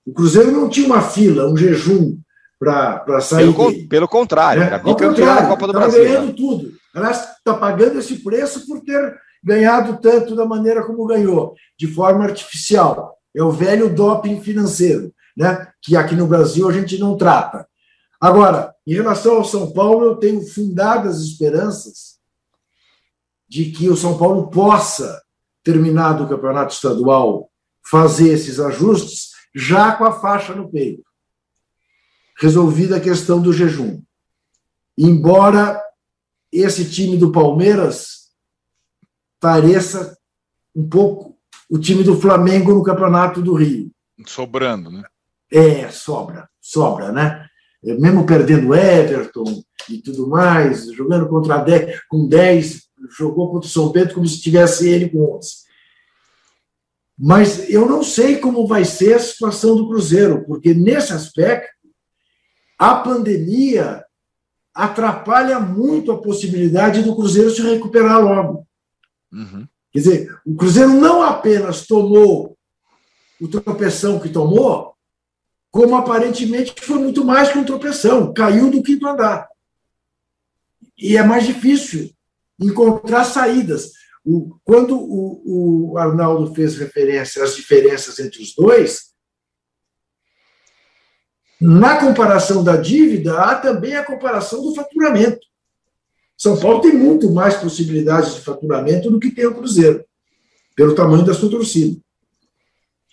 O Cruzeiro não tinha uma fila, um jejum para sair. Pelo, dele, pelo contrário, né? era bicampeão da Copa do Brasil. Está ganhando tudo. Aliás, está pagando esse preço por ter ganhado tanto da maneira como ganhou, de forma artificial. É o velho doping financeiro né, que aqui no Brasil a gente não trata. Agora, em relação ao São Paulo, eu tenho fundadas esperanças de que o São Paulo possa, terminado o campeonato estadual, fazer esses ajustes já com a faixa no peito. Resolvida a questão do jejum. Embora esse time do Palmeiras pareça um pouco o time do Flamengo no Campeonato do Rio. Sobrando, né? É, sobra, sobra, né? É, mesmo perdendo Everton e tudo mais, jogando contra 10, com 10, jogou contra o São Pedro como se tivesse ele com 11. Mas eu não sei como vai ser a situação do Cruzeiro, porque nesse aspecto, a pandemia atrapalha muito a possibilidade do Cruzeiro se recuperar logo. Uhum. Quer dizer, o Cruzeiro não apenas tomou o tropeção que tomou, como aparentemente foi muito mais que um tropeção, caiu do quinto andar. E é mais difícil encontrar saídas. O, quando o, o Arnaldo fez referência às diferenças entre os dois, na comparação da dívida, há também a comparação do faturamento. São Paulo tem muito mais possibilidades de faturamento do que tem o Cruzeiro, pelo tamanho da sua torcida.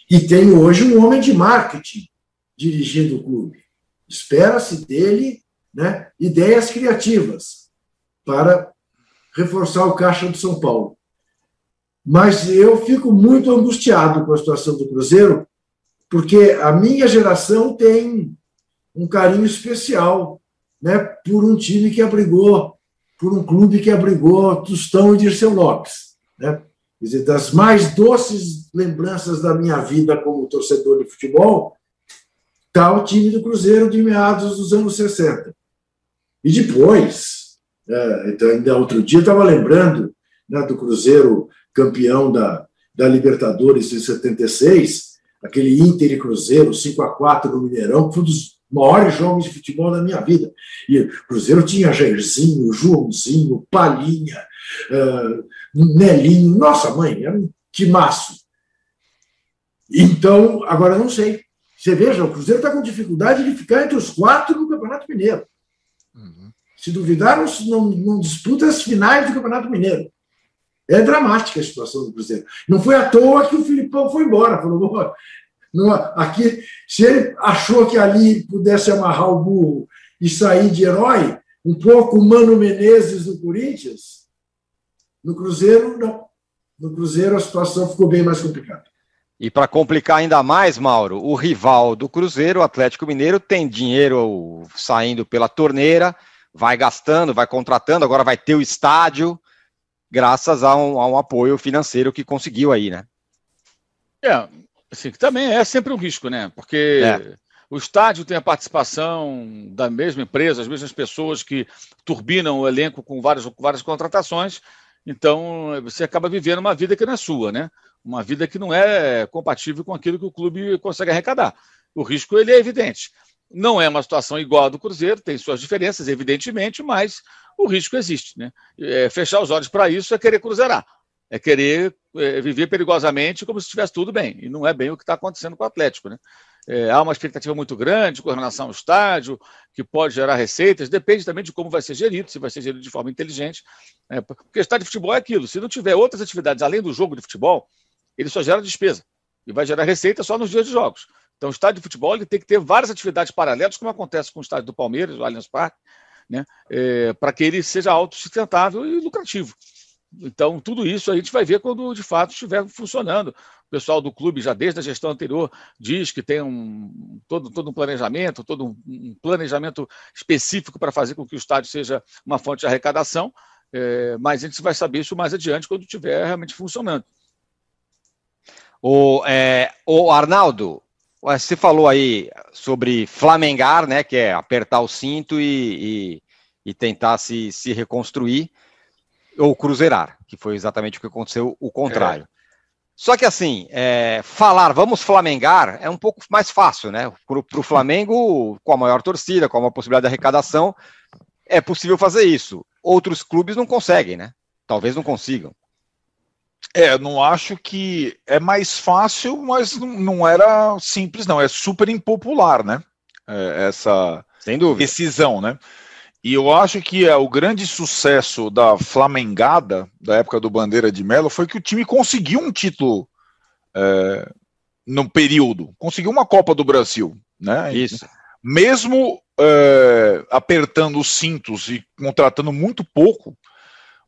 E tem hoje um homem de marketing dirigindo o clube. Espera-se dele né, ideias criativas para reforçar o caixa do São Paulo. Mas eu fico muito angustiado com a situação do Cruzeiro, porque a minha geração tem um carinho especial né, por um time que abrigou, por um clube que abrigou Tostão e Dirceu Lopes. Né? Quer dizer, das mais doces lembranças da minha vida como torcedor de futebol, está o time do Cruzeiro de meados dos anos 60. E depois, é, então, ainda outro dia, estava lembrando né, do Cruzeiro campeão da, da Libertadores em 76, aquele Inter e Cruzeiro, 5 a 4 no Mineirão, que foi um dos maiores jogos de futebol da minha vida. E o Cruzeiro tinha Jairzinho, Joãozinho, Palinha, uh, Nelinho, nossa mãe, era um timaço. Então, agora não sei Você veja, o Cruzeiro está com dificuldade de ficar entre os quatro no Campeonato Mineiro. Uhum. Se duvidar, não, não, disputa as finais do Campeonato Mineiro. É dramática a situação do Cruzeiro. Não foi à toa que o Filipão foi embora. Falou, aqui, se ele achou que ali pudesse amarrar o burro e sair de herói, um pouco Mano Menezes no Corinthians, no Cruzeiro, não. No Cruzeiro a situação ficou bem mais complicada. E para complicar ainda mais, Mauro, o rival do Cruzeiro, o Atlético Mineiro, tem dinheiro saindo pela torneira, vai gastando, vai contratando, agora vai ter o estádio, graças a um, a um apoio financeiro que conseguiu aí, né? É, assim, também é sempre um risco, né? Porque é. o estádio tem a participação da mesma empresa, as mesmas pessoas que turbinam o elenco com várias, várias contratações, então você acaba vivendo uma vida que não é sua, né? Uma vida que não é compatível com aquilo que o clube consegue arrecadar. O risco ele é evidente. Não é uma situação igual à do Cruzeiro, tem suas diferenças, evidentemente, mas o risco existe. Né? É, fechar os olhos para isso é querer cruzeirar, é querer é, viver perigosamente como se estivesse tudo bem. E não é bem o que está acontecendo com o Atlético. Né? É, há uma expectativa muito grande com relação ao estádio, que pode gerar receitas, depende também de como vai ser gerido, se vai ser gerido de forma inteligente. Né? Porque estádio de futebol é aquilo, se não tiver outras atividades além do jogo de futebol, ele só gera despesa e vai gerar receita só nos dias de jogos. Então, o estádio de futebol ele tem que ter várias atividades paralelas, como acontece com o estádio do Palmeiras, o Allianz Parque, né, é, para que ele seja autossustentável e lucrativo. Então, tudo isso a gente vai ver quando de fato estiver funcionando. O pessoal do clube, já desde a gestão anterior, diz que tem um, todo, todo um planejamento, todo um planejamento específico para fazer com que o estádio seja uma fonte de arrecadação, é, mas a gente vai saber isso mais adiante quando estiver realmente funcionando. O, é, o Arnaldo, você falou aí sobre flamengar, né, que é apertar o cinto e, e, e tentar se, se reconstruir, ou cruzeirar, que foi exatamente o que aconteceu, o contrário. É. Só que assim, é, falar vamos flamengar é um pouco mais fácil, né? Para o Flamengo, com a maior torcida, com a possibilidade de arrecadação, é possível fazer isso. Outros clubes não conseguem, né? Talvez não consigam. É, não acho que é mais fácil, mas não, não era simples, não. É super impopular, né? É, essa Sem dúvida. decisão, né? E eu acho que é, o grande sucesso da Flamengada, da época do Bandeira de Melo, foi que o time conseguiu um título é, no período. Conseguiu uma Copa do Brasil, né? Isso. Mesmo é, apertando os cintos e contratando muito pouco,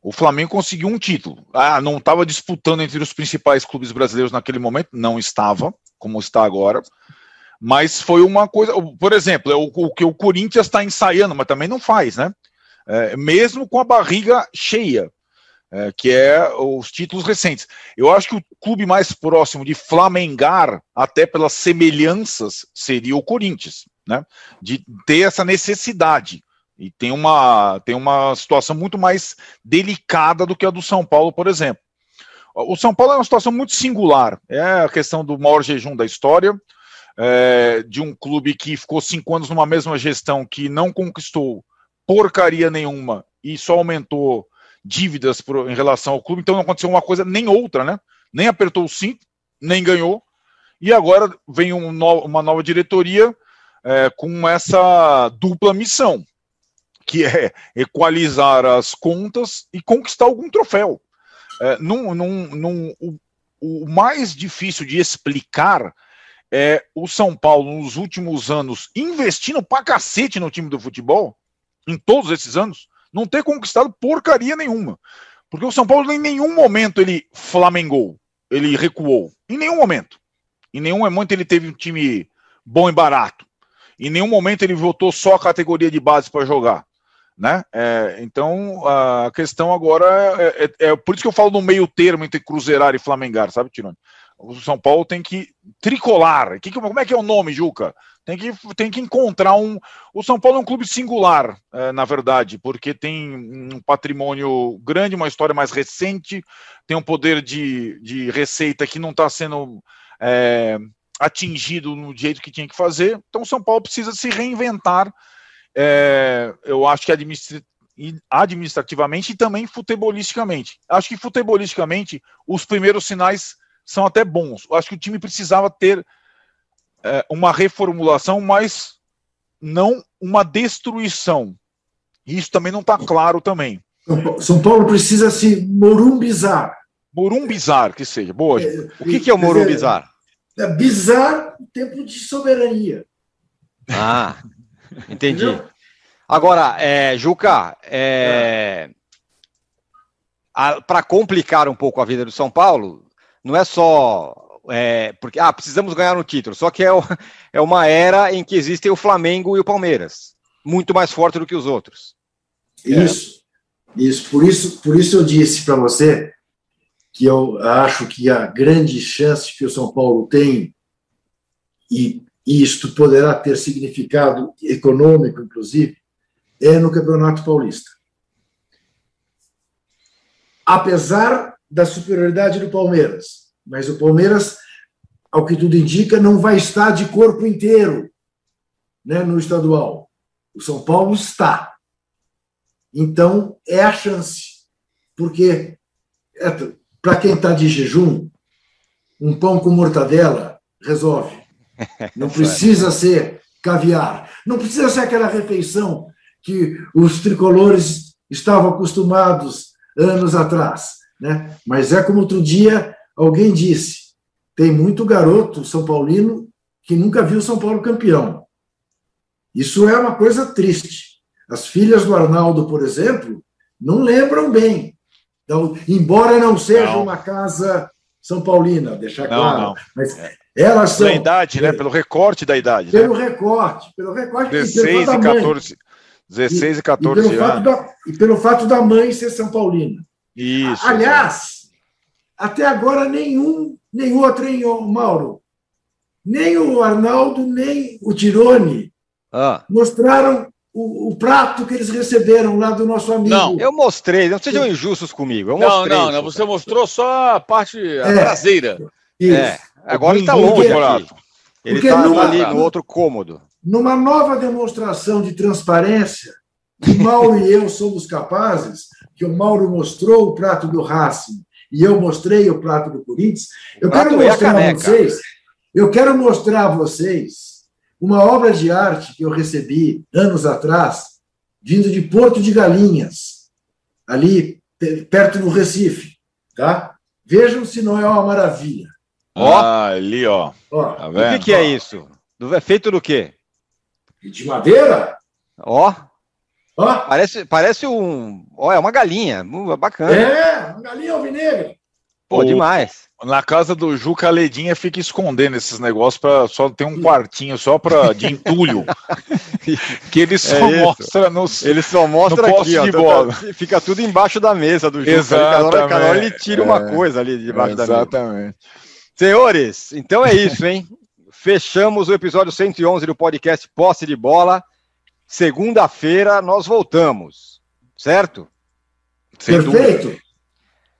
o Flamengo conseguiu um título. Ah, não estava disputando entre os principais clubes brasileiros naquele momento? Não estava, como está agora. Mas foi uma coisa, por exemplo, é o, o que o Corinthians está ensaiando, mas também não faz, né? É, mesmo com a barriga cheia, é, que é os títulos recentes. Eu acho que o clube mais próximo de flamengar, até pelas semelhanças, seria o Corinthians, né? De ter essa necessidade. E tem uma, tem uma situação muito mais delicada do que a do São Paulo, por exemplo. O São Paulo é uma situação muito singular. É a questão do maior jejum da história, é, de um clube que ficou cinco anos numa mesma gestão que não conquistou porcaria nenhuma e só aumentou dívidas por, em relação ao clube. Então não aconteceu uma coisa nem outra, né? Nem apertou o cinto, nem ganhou. E agora vem um no, uma nova diretoria é, com essa dupla missão que é equalizar as contas e conquistar algum troféu. É, num, num, num, o, o mais difícil de explicar é o São Paulo, nos últimos anos, investindo pra cacete no time do futebol, em todos esses anos, não ter conquistado porcaria nenhuma. Porque o São Paulo, em nenhum momento, ele flamengou, ele recuou. Em nenhum momento. Em nenhum momento ele teve um time bom e barato. Em nenhum momento ele votou só a categoria de base para jogar. Né? É, então a questão agora é, é, é, por isso que eu falo no meio termo entre Cruzeirar e Flamengar, sabe, Tirone? O São Paulo tem que tricolar. Que, como é que é o nome, Juca? Tem que, tem que encontrar um. O São Paulo é um clube singular, é, na verdade, porque tem um patrimônio grande, uma história mais recente, tem um poder de, de receita que não está sendo é, atingido no jeito que tinha que fazer. Então o São Paulo precisa se reinventar é, eu acho que administrativamente e também futebolisticamente. Acho que futebolisticamente os primeiros sinais são até bons. Eu acho que o time precisava ter é, uma reformulação, mas não uma destruição. Isso também não está claro também. São Paulo precisa se morumbizar. Morumbizar, que seja. Boa. É, o que, que é o morumbizar? É, é bizar o tempo de soberania. Ah, entendi. Agora, é, Juca, é, para complicar um pouco a vida do São Paulo, não é só é, porque ah, precisamos ganhar no título, só que é, o, é uma era em que existem o Flamengo e o Palmeiras, muito mais forte do que os outros. Isso, é. isso. Por isso, por isso eu disse para você que eu acho que a grande chance que o São Paulo tem e isto poderá ter significado econômico, inclusive, é no Campeonato Paulista. Apesar da superioridade do Palmeiras, mas o Palmeiras, ao que tudo indica, não vai estar de corpo inteiro né, no estadual. O São Paulo está. Então, é a chance. Porque, é, para quem está de jejum, um pão com mortadela resolve. Não precisa ser caviar. Não precisa ser aquela refeição que os tricolores estavam acostumados anos atrás. Né? Mas é como outro dia alguém disse: tem muito garoto São Paulino que nunca viu São Paulo campeão. Isso é uma coisa triste. As filhas do Arnaldo, por exemplo, não lembram bem. Então, embora não seja não. uma casa São Paulina, deixar claro. Não. Mas é. elas são. Pela idade, né? Pelo recorte da idade. Pelo né? recorte, pelo recorte. 16 e 14. 16 e 14 e, e anos. Da, e pelo fato da mãe ser São Paulina. Isso. Aliás, até agora nenhum, nem outro, hein, Mauro? Nem o Arnaldo, nem o Tirone ah. mostraram o, o, prato que eles receberam lá do nosso amigo. Não, eu mostrei, não sejam injustos comigo. Eu não, não, não, você mostrou só a parte a é, traseira. Isso. É, agora ele está longe aqui. Ele está ali no outro cômodo. Numa nova demonstração de transparência, que Mauro e eu somos capazes, que o Mauro mostrou o prato do Racing e eu mostrei o prato do Corinthians, eu quero mostrar a vocês, eu quero mostrar a vocês uma obra de arte que eu recebi anos atrás, vindo de Porto de Galinhas, ali perto do Recife, tá? Vejam se não é uma maravilha. Ó, ah, ali, ó. ó tá o que, que é isso? É feito do quê? De madeira? Ó. Ó. Parece, parece um. Ó, é uma galinha. Bacana. É, uma galinha alvinegra. Pô, o, demais. Na casa do Juca, a Ledinha fica escondendo esses negócios para só ter um quartinho só para de entulho. que ele só é mostra no Ele só mostra no aqui, ó, de bola. Fica tudo embaixo da mesa do Juca. Exatamente. Cada hora, cada hora ele tira é, uma coisa ali debaixo da mesa. Exatamente. Senhores, então é isso, hein? Fechamos o episódio 111 do podcast Posse de Bola. Segunda-feira nós voltamos, certo? Perfeito.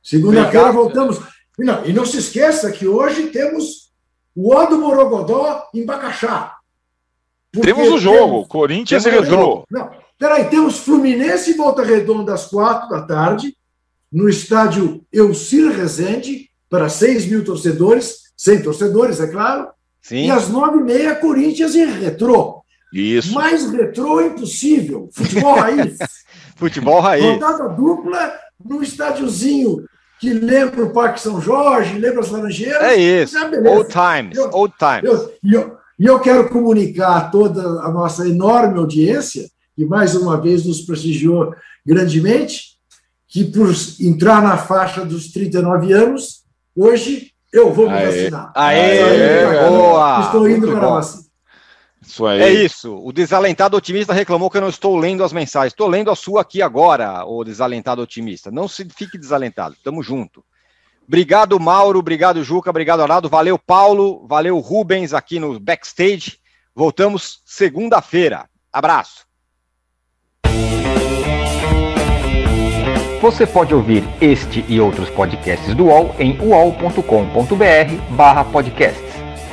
Segunda-feira voltamos. E não, e não se esqueça que hoje temos o O do Morogodó em Bacaxá. Temos o jogo, temos, Corinthians e Retrô. Não, peraí, temos Fluminense e Volta Redonda às quatro da tarde, no estádio Elcir Rezende, para seis mil torcedores, sem torcedores, é claro. Sim. E às nove e meia, Corinthians e Retrô. Isso. Mais retrô impossível. Futebol raiz. Futebol raiz. Rodada dupla no estádiozinho que lembra o Parque São Jorge, lembra as Laranjeiras. É isso. É old times, eu, old times. Eu, e eu, eu, quero comunicar a toda a nossa enorme audiência, que mais uma vez nos prestigiou grandemente, que por entrar na faixa dos 39 anos, hoje eu vou me Aê. vacinar. Aê, Aê, boa! Estou indo Muito para a vacina. Isso aí. É isso. O desalentado otimista reclamou que eu não estou lendo as mensagens. Estou lendo a sua aqui agora, o desalentado otimista. Não se fique desalentado. Tamo junto. Obrigado, Mauro. Obrigado, Juca. Obrigado, Arnaldo. Valeu, Paulo. Valeu, Rubens, aqui no backstage. Voltamos segunda-feira. Abraço. Você pode ouvir este e outros podcasts do UOL em uol.com.br/podcast.